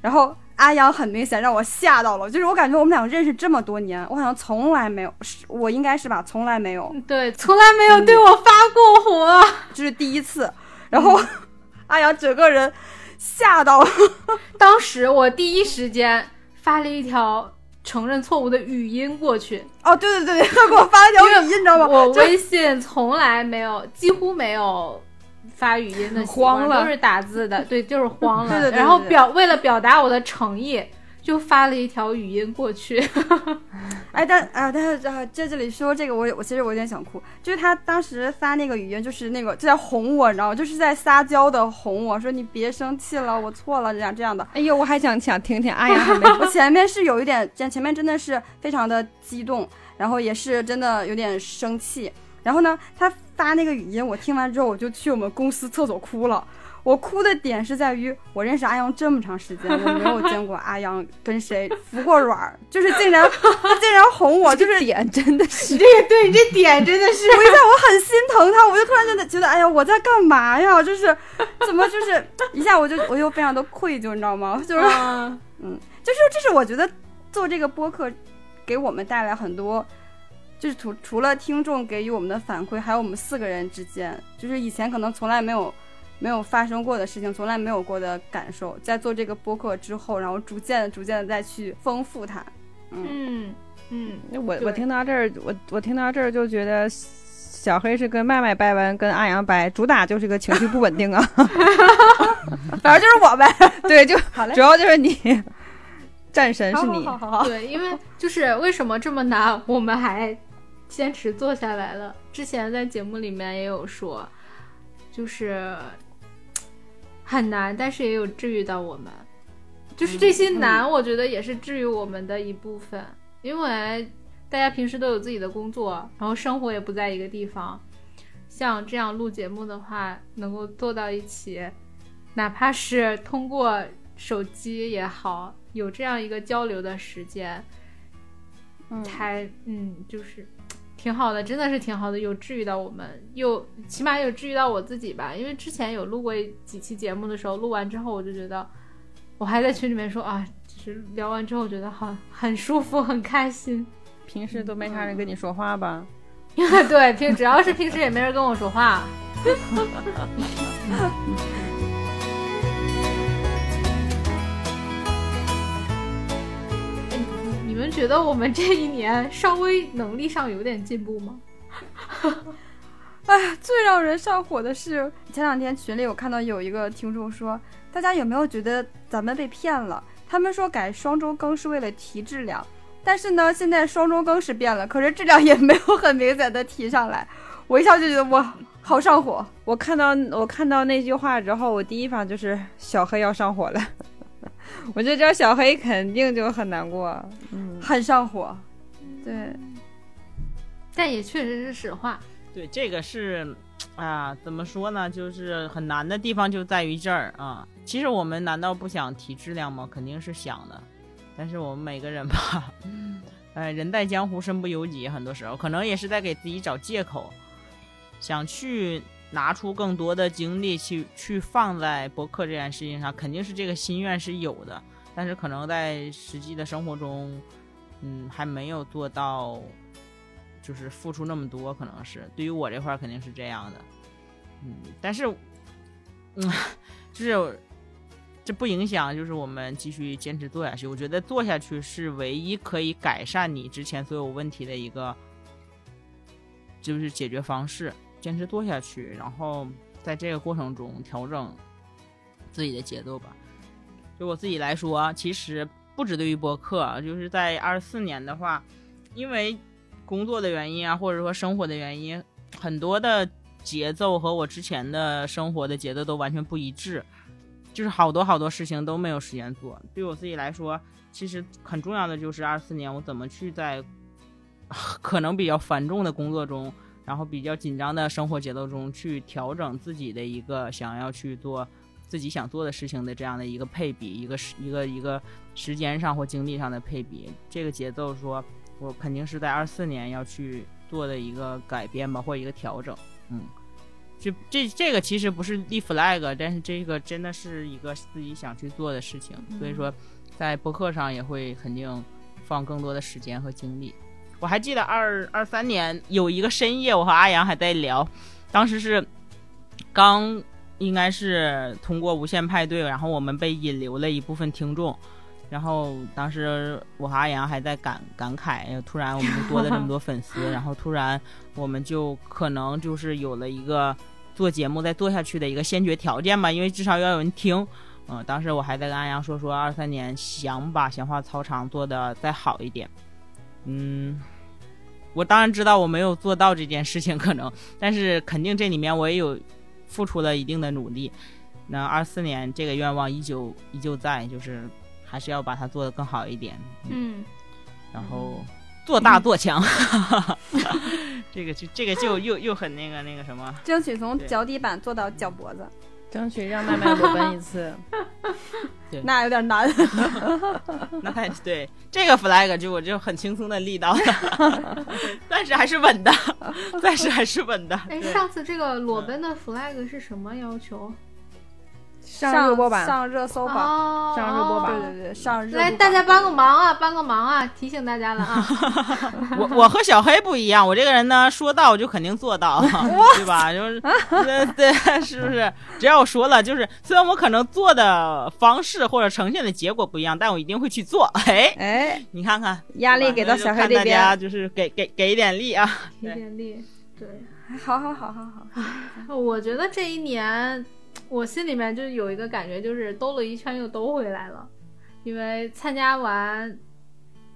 Speaker 2: 然后。阿阳很明显让我吓到了，就是我感觉我们俩认识这么多年，我好像从来没有，是我应该是吧，从来没有，
Speaker 1: 对，从来没有对我发过火，
Speaker 2: 这是第一次。然后、阿阳整个人吓到了，
Speaker 1: 当时我第一时间发了一条承认错误的语音过去。
Speaker 2: 哦，对对对对，他给我发了条语音，你知道吗？
Speaker 1: 我微信从来没有，几乎没有。发语音的习惯
Speaker 4: 慌了
Speaker 1: 都是打字的，对，就是慌了。
Speaker 2: 对对对对
Speaker 1: 然后表为了表达我的诚意，就发了一条语音过去。
Speaker 2: 哎，但啊，但是啊，在这里说这个，我我其实我有点想哭，就是他当时发那个语音，就是那个就在哄我，你知道吗？就是在撒娇的哄我说你别生气了，我错了，这样这样的。
Speaker 4: 哎呦，我还想想听听哎呀 还没
Speaker 2: 我前面是有一点，前前面真的是非常的激动，然后也是真的有点生气。然后呢，他发那个语音，我听完之后，我就去我们公司厕所哭了。我哭的点是在于，我认识阿阳这么长时间，我没有见过阿阳跟谁服过软儿，就是竟然他竟然哄我，就是
Speaker 4: 点真的是
Speaker 1: 这个对你这点真的是，
Speaker 2: 我一下我很心疼他，我就突然间觉得，哎呀，我在干嘛呀？就是怎么就是一下我就我又非常的愧疚，你知道吗？就是
Speaker 1: 啊
Speaker 2: 嗯，就是这是我觉得做这个播客给我们带来很多，就是除除了听众给予我们的反馈，还有我们四个人之间，就是以前可能从来没有没有发生过的事情，从来没有过的感受，在做这个播客之后，然后逐渐的、逐渐的再去丰富它。嗯，
Speaker 1: 嗯嗯，
Speaker 4: 我我听到这儿，我我听到这儿就觉得小黑是跟麦麦掰完，跟阿阳掰，主打就是个情绪不稳定啊。
Speaker 2: 反正就是我呗。
Speaker 4: 对，就
Speaker 2: 好嘞
Speaker 4: 主，要就是你，战神是你。
Speaker 2: 好好好好，
Speaker 1: 对，因为就是为什么这么难，我们还坚持做下来了。之前在节目里面也有说，就是很难，但是也有治愈到我们。就是这些难，我觉得也是治愈我们的一部分，因为大家平时都有自己的工作，然后生活也不在一个地方。像这样录节目的话，能够坐到一起，哪怕是通过手机也好，有这样一个交流的时间，
Speaker 2: 嗯
Speaker 1: 才嗯，就是挺好的，真的是挺好的，有治愈到我们，又起码有治愈到我自己吧。因为之前有录过几期节目的时候，录完之后我就觉得，我还在群里面说啊，就是聊完之后觉得好很舒服，很开心。
Speaker 4: 平时都没啥人跟你说话吧？
Speaker 1: 对，平只要是平时也没人跟我说话。们觉得我们这一年稍微能力上有点进步吗？
Speaker 2: 哎最让人上火的是，前两天群里我看到有一个听众说，大家有没有觉得咱们被骗了？他们说改双周更是为了提质量，但是呢，现在双周更是变了，可是质量也没有很明显的提上来。我一下就觉得哇，好上火，
Speaker 4: 我看到我看到那句话之后，我第一反应就是小黑要上火了。我就知道小黑肯定就很难过。嗯，
Speaker 2: 很上火。对，
Speaker 1: 但也确实是实话。
Speaker 3: 对，这个是啊，怎么说呢？就是很难的地方就在于这儿啊。其实我们难道不想提质量吗？肯定是想的，但是我们每个人吧，呃，人在江湖身不由己，很多时候可能也是在给自己找借口，想去拿出更多的精力去去放在博客这件事情上，肯定是这个心愿是有的，但是可能在实际的生活中，嗯，还没有做到。就是付出那么多，可能是对于我这块肯定是这样的，嗯，但是，嗯，就是这不影响，就是我们继续坚持做下去。我觉得做下去是唯一可以改善你之前所有问题的一个，就是解决方式。坚持做下去，然后在这个过程中调整自己的节奏吧。就我自己来说，其实不止对于播客，就是在二四年的话，因为工作的原因啊，或者说生活的原因，很多的节奏和我之前的生活的节奏都完全不一致，就是好多好多事情都没有时间做。对我自己来说，其实很重要的就是二四年我怎么去在可能比较繁重的工作中，然后比较紧张的生活节奏中去调整自己的一个想要去做自己想做的事情的这样的一个配比，一个时一个一个时间上或精力上的配比，这个节奏说。我肯定是在二四年要去做的一个改变吧，或一个调整。嗯，就这这个其实不是立 flag，但是这个真的是一个自己想去做的事情。所以说，在播客上也会肯定放更多的时间和精力。我还记得二二三年有一个深夜，我和阿阳还在聊，当时是刚应该是通过无线派对，然后我们被引流了一部分听众。然后当时我和阿阳还在感感慨，突然我们多了这么多粉丝，然后突然我们就可能就是有了一个做节目再做下去的一个先决条件吧，因为至少要有人听。嗯，当时我还在跟阿阳说说，二三年想把闲话操场做的再好一点。嗯，我当然知道我没有做到这件事情，可能，但是肯定这里面我也有付出了一定的努力。那二四年这个愿望依旧依旧在，就是还是要把它做得更好一点。
Speaker 1: 嗯，
Speaker 3: 然后做大做强，这个就这个就又又很那个那个什么。
Speaker 2: 争取从脚底板做到脚脖子，
Speaker 4: 争取让麦麦裸奔一次。
Speaker 2: 那有点难。
Speaker 3: 那太对这个 flag 就我就很轻松的立到了，暂时还是稳的，暂时还是稳的。
Speaker 1: 哎，上次这个裸奔的 flag 是什么要求？
Speaker 4: 上热播榜，
Speaker 2: 上热搜榜。
Speaker 1: 哦，
Speaker 4: 上热播榜
Speaker 2: 对对对，上热
Speaker 1: 来，大家帮个忙啊，帮个忙啊！提醒大家了啊！
Speaker 3: 我我和小黑不一样，我这个人呢，说到我就肯定做到，对吧？就是对对，是不是？只要我说了，就是虽然我可能做的方式或者呈现的结果不一样，但我一定会去做。哎，
Speaker 4: 哎，
Speaker 3: 你看看，
Speaker 4: 压力给到小黑这
Speaker 3: 那就看大家
Speaker 4: 边，
Speaker 3: 就是给给给一点力啊。
Speaker 1: 给点力，对。
Speaker 2: 好好好好好，
Speaker 1: 我觉得这一年，我心里面就有一个感觉，就是兜了一圈又兜回来了。因为参加完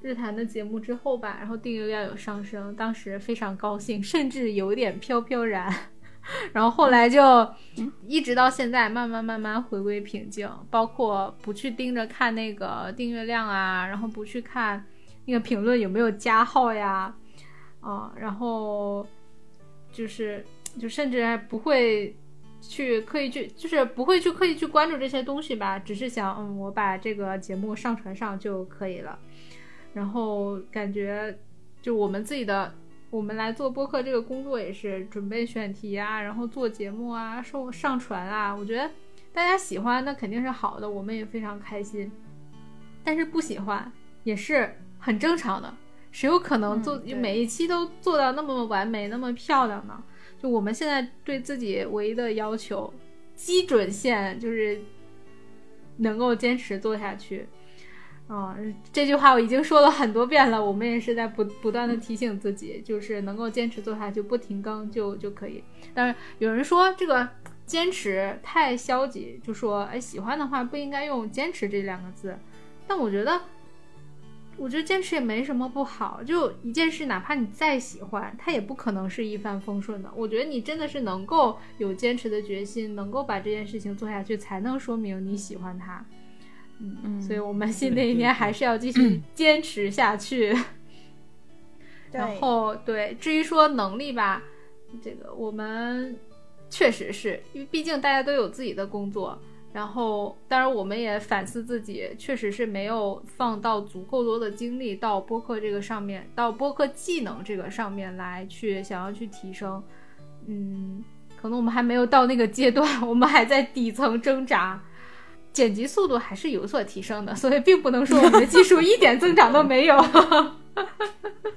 Speaker 1: 日坛的节目之后吧，然后订阅量有上升，当时非常高兴，甚至有点飘飘然。然后后来就一直到现在，慢慢慢慢回归平静，包括不去盯着看那个订阅量啊，然后不去看那个评论有没有加号呀，啊，然后就是就甚至还不会去刻意去，就是不会去刻意去关注这些东西吧，只是想，嗯，我把这个节目上传上就可以了。然后感觉就我们自己的，我们来做播客这个工作也是准备选题啊，然后做节目啊，上上传啊，我觉得大家喜欢那肯定是好的，我们也非常开心。但是不喜欢也是很正常的，谁有可能做、
Speaker 2: 嗯
Speaker 1: 每一期都做到那么完美、那么漂亮呢？就我们现在对自己唯一的要求，基准线就是能够坚持做下去。嗯，这句话我已经说了很多遍了，我们也是在不不断的提醒自己，就是能够坚持做下去，不停更就就可以。但是有人说这个坚持太消极，就说哎喜欢的话不应该用坚持这两个字，但我觉得。我觉得坚持也没什么不好，就一件事，哪怕你再喜欢，它也不可能是一帆风顺的。我觉得你真的是能够有坚持的决心，能够把这件事情做下去，才能说明你喜欢它。嗯，
Speaker 4: 嗯
Speaker 1: 所以我们新的一年还是要继续 坚持下去。然后对，至于说能力吧，这个我们确实是因为毕竟大家都有自己的工作，然后当然我们也反思自己，确实是没有放到足够多的精力到播客这个上面，到播客技能这个上面来去想要去提升。嗯，可能我们还没有到那个阶段，我们还在底层挣扎。剪辑速度还是有所提升的，所以并不能说我们的技术一点增长都没有。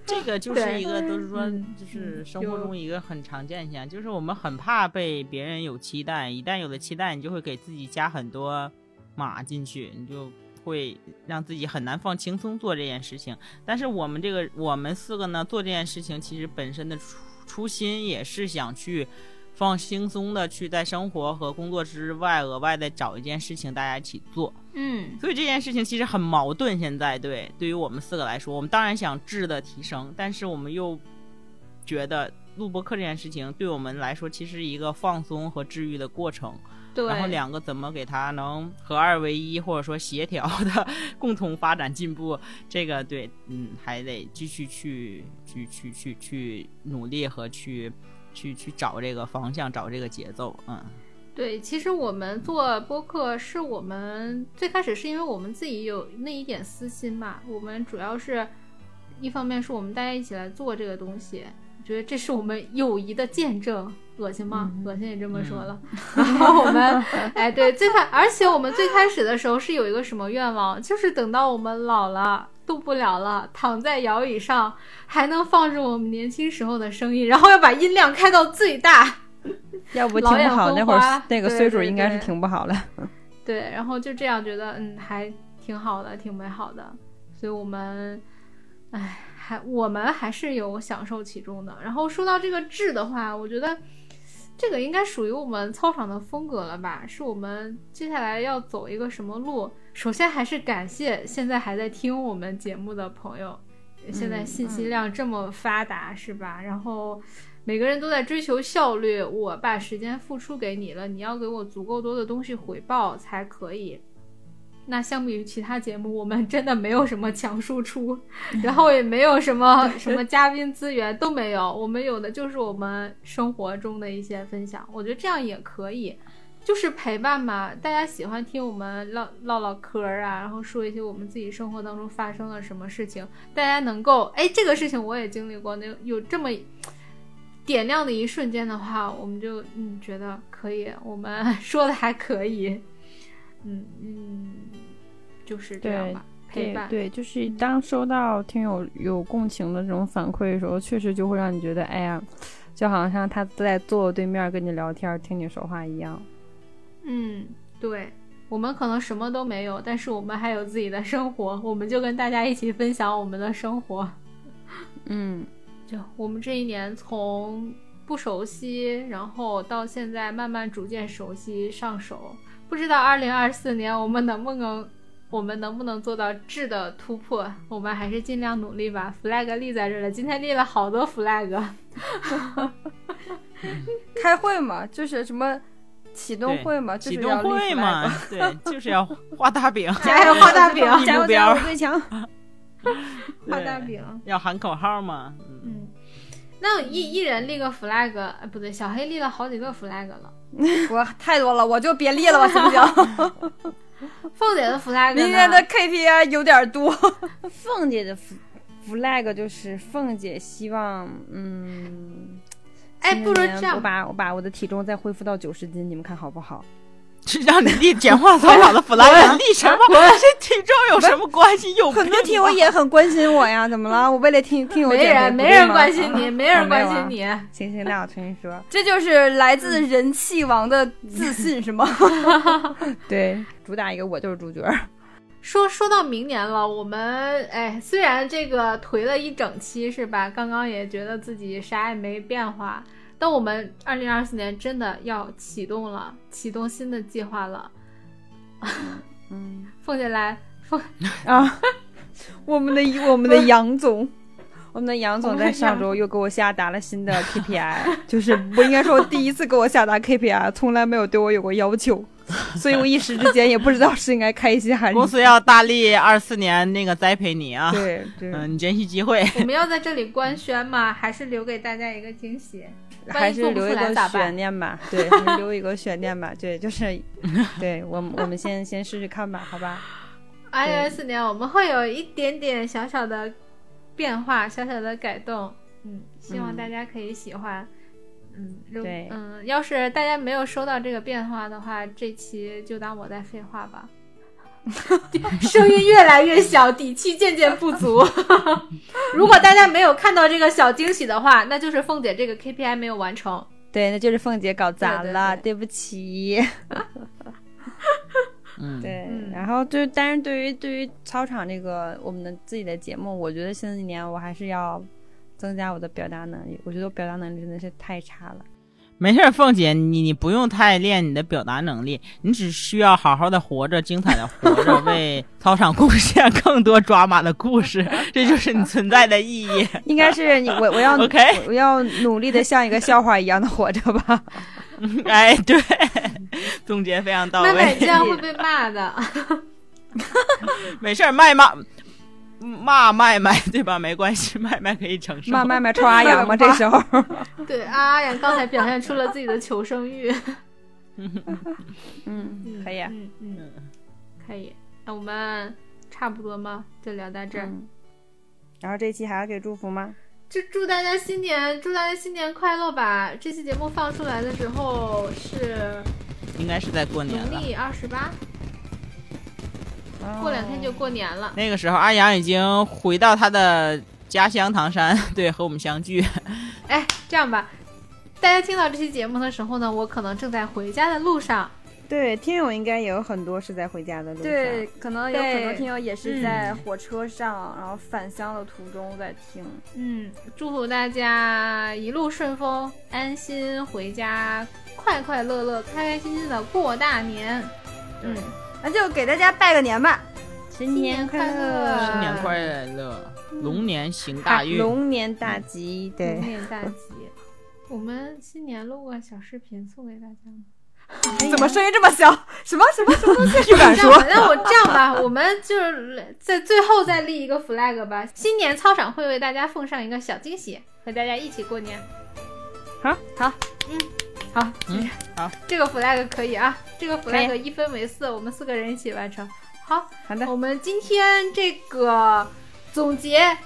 Speaker 3: 这个就是一个，都是说
Speaker 1: 嗯，
Speaker 3: 就是
Speaker 1: 嗯
Speaker 3: 生活中一个很常见现象，就是我们很怕被别人有期待，一旦有了期待，你就会给自己加很多码进去，你就会让自己很难放轻松做这件事情。但是我们这个我们四个呢，做这件事情其实本身的初初心也是想去。放轻松的去在生活和工作之外额外的找一件事情大家一起做，
Speaker 1: 嗯
Speaker 3: 所以这件事情其实很矛盾。现在对对于我们四个来说，我们当然想质的提升，但是我们又觉得录播课这件事情对我们来说其实是一个放松和治愈的过程。
Speaker 1: 对，
Speaker 3: 然后两个怎么给它能合二为一，或者说协调的 共同发展进步，这个对，嗯，还得继续去去去去去努力和去去去找这个方向，找这个节奏，嗯。
Speaker 1: 对，其实我们做播客是我们最开始是因为我们自己有那一点私心吧，我们主要是一方面是我们大家一起来做这个东西，觉得这是我们友谊的见证。恶心吗？恶心也这么说了。然后我们，哎，对，最开，而且我们最开始的时候是有一个什么愿望，就是等到我们老了。动不了了，躺在摇椅上还能放着我们年轻时候的声音，然后要把音量开到最大。
Speaker 4: 要不听
Speaker 1: 老眼
Speaker 4: 不好，
Speaker 1: 昏
Speaker 4: 那会那个岁数应该是
Speaker 1: 对
Speaker 4: 听不好了。
Speaker 1: 对，然后就这样觉得，嗯，还挺好的，挺美好的。所以我们，哎，还我们还是有享受其中的。然后说到这个质的话，我觉得这个应该属于我们操场的风格了吧？是我们接下来要走一个什么路？首先还是感谢现在还在听我们节目的朋友，现在信息量这么发达，是吧？然后每个人都在追求效率，我把时间付出给你了，你要给我足够多的东西回报才可以。那相比于其他节目，我们真的没有什么强输出，然后也没有什么 什么嘉宾资源都没有，我们有的就是我们生活中的一些分享。我觉得这样也可以，就是陪伴嘛。大家喜欢听我们唠唠唠嗑啊，然后说一些我们自己生活当中发生了什么事情，大家能够哎，这个事情我也经历过，那有这么点亮的一瞬间的话，我们就嗯觉得可以，我们 说的还可以。嗯嗯，就是这样吧。陪伴
Speaker 4: 对，就是当收到听友有共情的这种反馈的时候，确实就会让你觉得，哎呀，就好像他在坐我对面跟你聊天，听你说话一样。
Speaker 1: 嗯，对，我们可能什么都没有，但是我们还有自己的生活，我们就跟大家一起分享我们的生活。
Speaker 4: 嗯，
Speaker 1: 就我们这一年从不熟悉，然后到现在慢慢逐渐熟悉上手。不知道二零二四年我们能不能，我们能不能做到质的突破？我们还是尽量努力吧。flag 立在这了，今天立了好多 flag。
Speaker 2: 开会嘛，就是什么启动会嘛，
Speaker 3: 启动会
Speaker 2: 嘛，
Speaker 3: 对，就是要画大饼，
Speaker 1: 加油画大饼，
Speaker 4: 加油加油最强，
Speaker 1: 画大饼，
Speaker 3: 要喊口号嘛，
Speaker 1: 嗯。那一一人立个 flag，哎，不对，小黑立了好几个 flag 了。
Speaker 2: 我太多了，我就别立了吧，行不行？
Speaker 1: 凤姐的 flag，
Speaker 2: 明天的 KPI 有点多。
Speaker 4: 凤姐的 flag 就是凤姐希望，嗯，
Speaker 1: 哎，不如这样，
Speaker 4: 我把我把我的体重再恢复到九十斤，你们看好不好？
Speaker 3: 是让你立简化操 场的 flag，立什么？这体重有什么关系？有
Speaker 2: 很多听友也很关心我呀，怎么了？我为了听听友
Speaker 1: 没人没人关心你，没人关心你。
Speaker 4: 行行，那我重新说，
Speaker 2: 这就是来自人气王的自信，是吗？
Speaker 4: 对，主打一个我就是主角。
Speaker 1: 说说到明年了，我们哎，虽然这个颓了一整期，是吧？刚刚也觉得自己啥也没变化。但我们二零二四年真的要启动了，启动新的计划了。
Speaker 4: 嗯，
Speaker 1: 凤姐来，凤
Speaker 4: 啊，我们的我们的杨总，我们的杨总在上周又给我下达了新的 KPI，就是不应该说第一次给我下达 KPI，从来没有对我有过要求，所以我一时之间也不知道是应该开心还是。
Speaker 3: 公司要大力二四年那个栽培你啊，
Speaker 4: 对对，
Speaker 3: 嗯，你珍惜机会。
Speaker 1: 我们要在这里官宣吗？还是留给大家一个惊喜？
Speaker 4: 还是留一个悬念吧，对，留一个悬念吧，对，就是，对我们我们先先试试看吧，好吧。
Speaker 1: 二零二四年我们会有一点点小小的变化，小小的改动，嗯，希望大家可以喜欢，嗯，
Speaker 4: 对，
Speaker 1: 嗯，要是大家没有收到这个变化的话，这期就当我在废话吧。声音越来越小，底气渐渐不足。如果大家没有看到这个小惊喜的话，那就是凤姐这个 KPI 没有完成。
Speaker 4: 对，那就是凤姐搞砸了，
Speaker 1: 对
Speaker 4: 不起。
Speaker 3: 嗯，
Speaker 4: 对。然后就，但是对于对于操场这个我们的自己的节目，我觉得新的一年我还是要增加我的表达能力。我觉得我表达能力真的是太差了。
Speaker 3: 没事，凤姐，你你不用太练你的表达能力，你只需要好好的活着，精彩的活着，为操场贡献更多抓马的故事，这就是你存在的意义。
Speaker 4: 应该是你我我要
Speaker 3: OK，
Speaker 4: 我要努力的像一个笑话一样的活着吧。
Speaker 3: 哎，对，总结非常到位。
Speaker 1: 妹妹这样会被骂的。
Speaker 3: 没事，卖骂。骂麦麦对吧？没关系，麦麦可以承受。
Speaker 4: 骂麦麦抽阿阳吗？这时候，
Speaker 1: 对阿阳刚才表现出了自己的求生欲。
Speaker 4: 嗯，可以，
Speaker 1: 嗯嗯，可以。那我们差不多吗？就聊到这儿。
Speaker 4: 然后这期还要给祝福吗？
Speaker 1: 就祝大家新年，祝大家新年快乐吧！这期节目放出来的时候是，
Speaker 3: 应该是在过年
Speaker 1: 农历二十八。过两天就过年了，
Speaker 3: 那个时候阿阳已经回到他的家乡唐山，对，和我们相聚。
Speaker 1: 哎，这样吧，大家听到这期节目的时候呢，我可能正在回家的路上，
Speaker 4: 对，听友应该也有很多是在回家的路上。
Speaker 2: 对，可能有很多听友也是在火车上，然后返乡的途中在听。
Speaker 1: 嗯，祝福大家一路顺风，安心回家，快快乐乐、开开心心的过大年。嗯，
Speaker 2: 那就给大家拜个年吧。
Speaker 4: 新年快
Speaker 1: 新年快乐
Speaker 4: 乐，
Speaker 3: 新年快乐，龙年行大运。
Speaker 4: 龙年大吉。对龙，
Speaker 1: 年大吉。我们新年录个小视频送给大家吗？
Speaker 2: 怎么声音这么小？什么什么什么东西？不敢说
Speaker 1: 这样吧，。那我这样吧，我们就是在最后再立一个 flag 吧。新年操场会为大家奉上一个小惊喜，和大家一起过年。
Speaker 4: 好，
Speaker 1: 好，嗯，好，
Speaker 3: 嗯，好，
Speaker 1: 这个 flag 可以啊，这个 flag 一分为四，我们四个人一起完成。好，
Speaker 4: 好的。
Speaker 1: 我们今天这个总结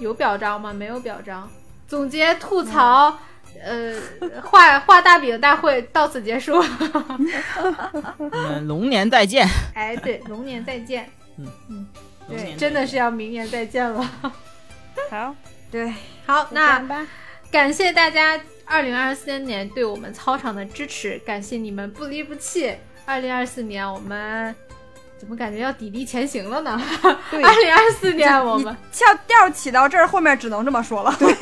Speaker 1: 有表彰吗？没有表彰。总结吐槽，呃，画 画大饼大会到此结束。
Speaker 3: 我们龙年再见。
Speaker 1: 哎，对，龙年再见。
Speaker 3: 龙年再见
Speaker 1: 真的是要明年再见了。
Speaker 4: 好，
Speaker 2: 对，
Speaker 1: 好，
Speaker 4: 这
Speaker 1: 那。感谢大家二零二三年对我们操场的支持，感谢你们不离不弃。二零二四年我们怎么感觉要砥砺前行了呢？
Speaker 4: 对
Speaker 1: 二零二四年我们
Speaker 2: 翘调起到这儿，后面只能这么说了。
Speaker 1: 对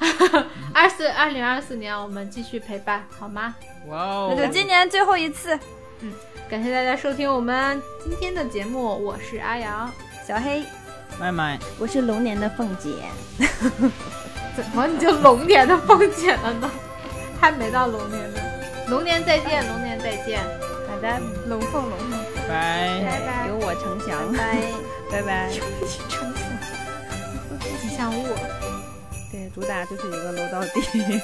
Speaker 1: 二四二零二四年我们继续陪伴，好吗？
Speaker 3: 哇哦
Speaker 2: 那！就今年最后一次，嗯
Speaker 1: 感谢大家收听我们今天的节目，我是阿阳。
Speaker 2: 小黑，
Speaker 3: 麦麦，
Speaker 4: 我是龙年的凤姐。
Speaker 1: 怎么你就龙年的凤姐了呢？还没到龙年呢。龙年再见，龙年再见，
Speaker 4: 拜拜，
Speaker 2: 龙凤龙凤，
Speaker 3: 拜拜。
Speaker 1: 拜拜。
Speaker 4: 由我成祥。
Speaker 2: 拜。
Speaker 4: 拜拜。
Speaker 1: 成吉祥物。
Speaker 4: 对，主打就是一个楼到底。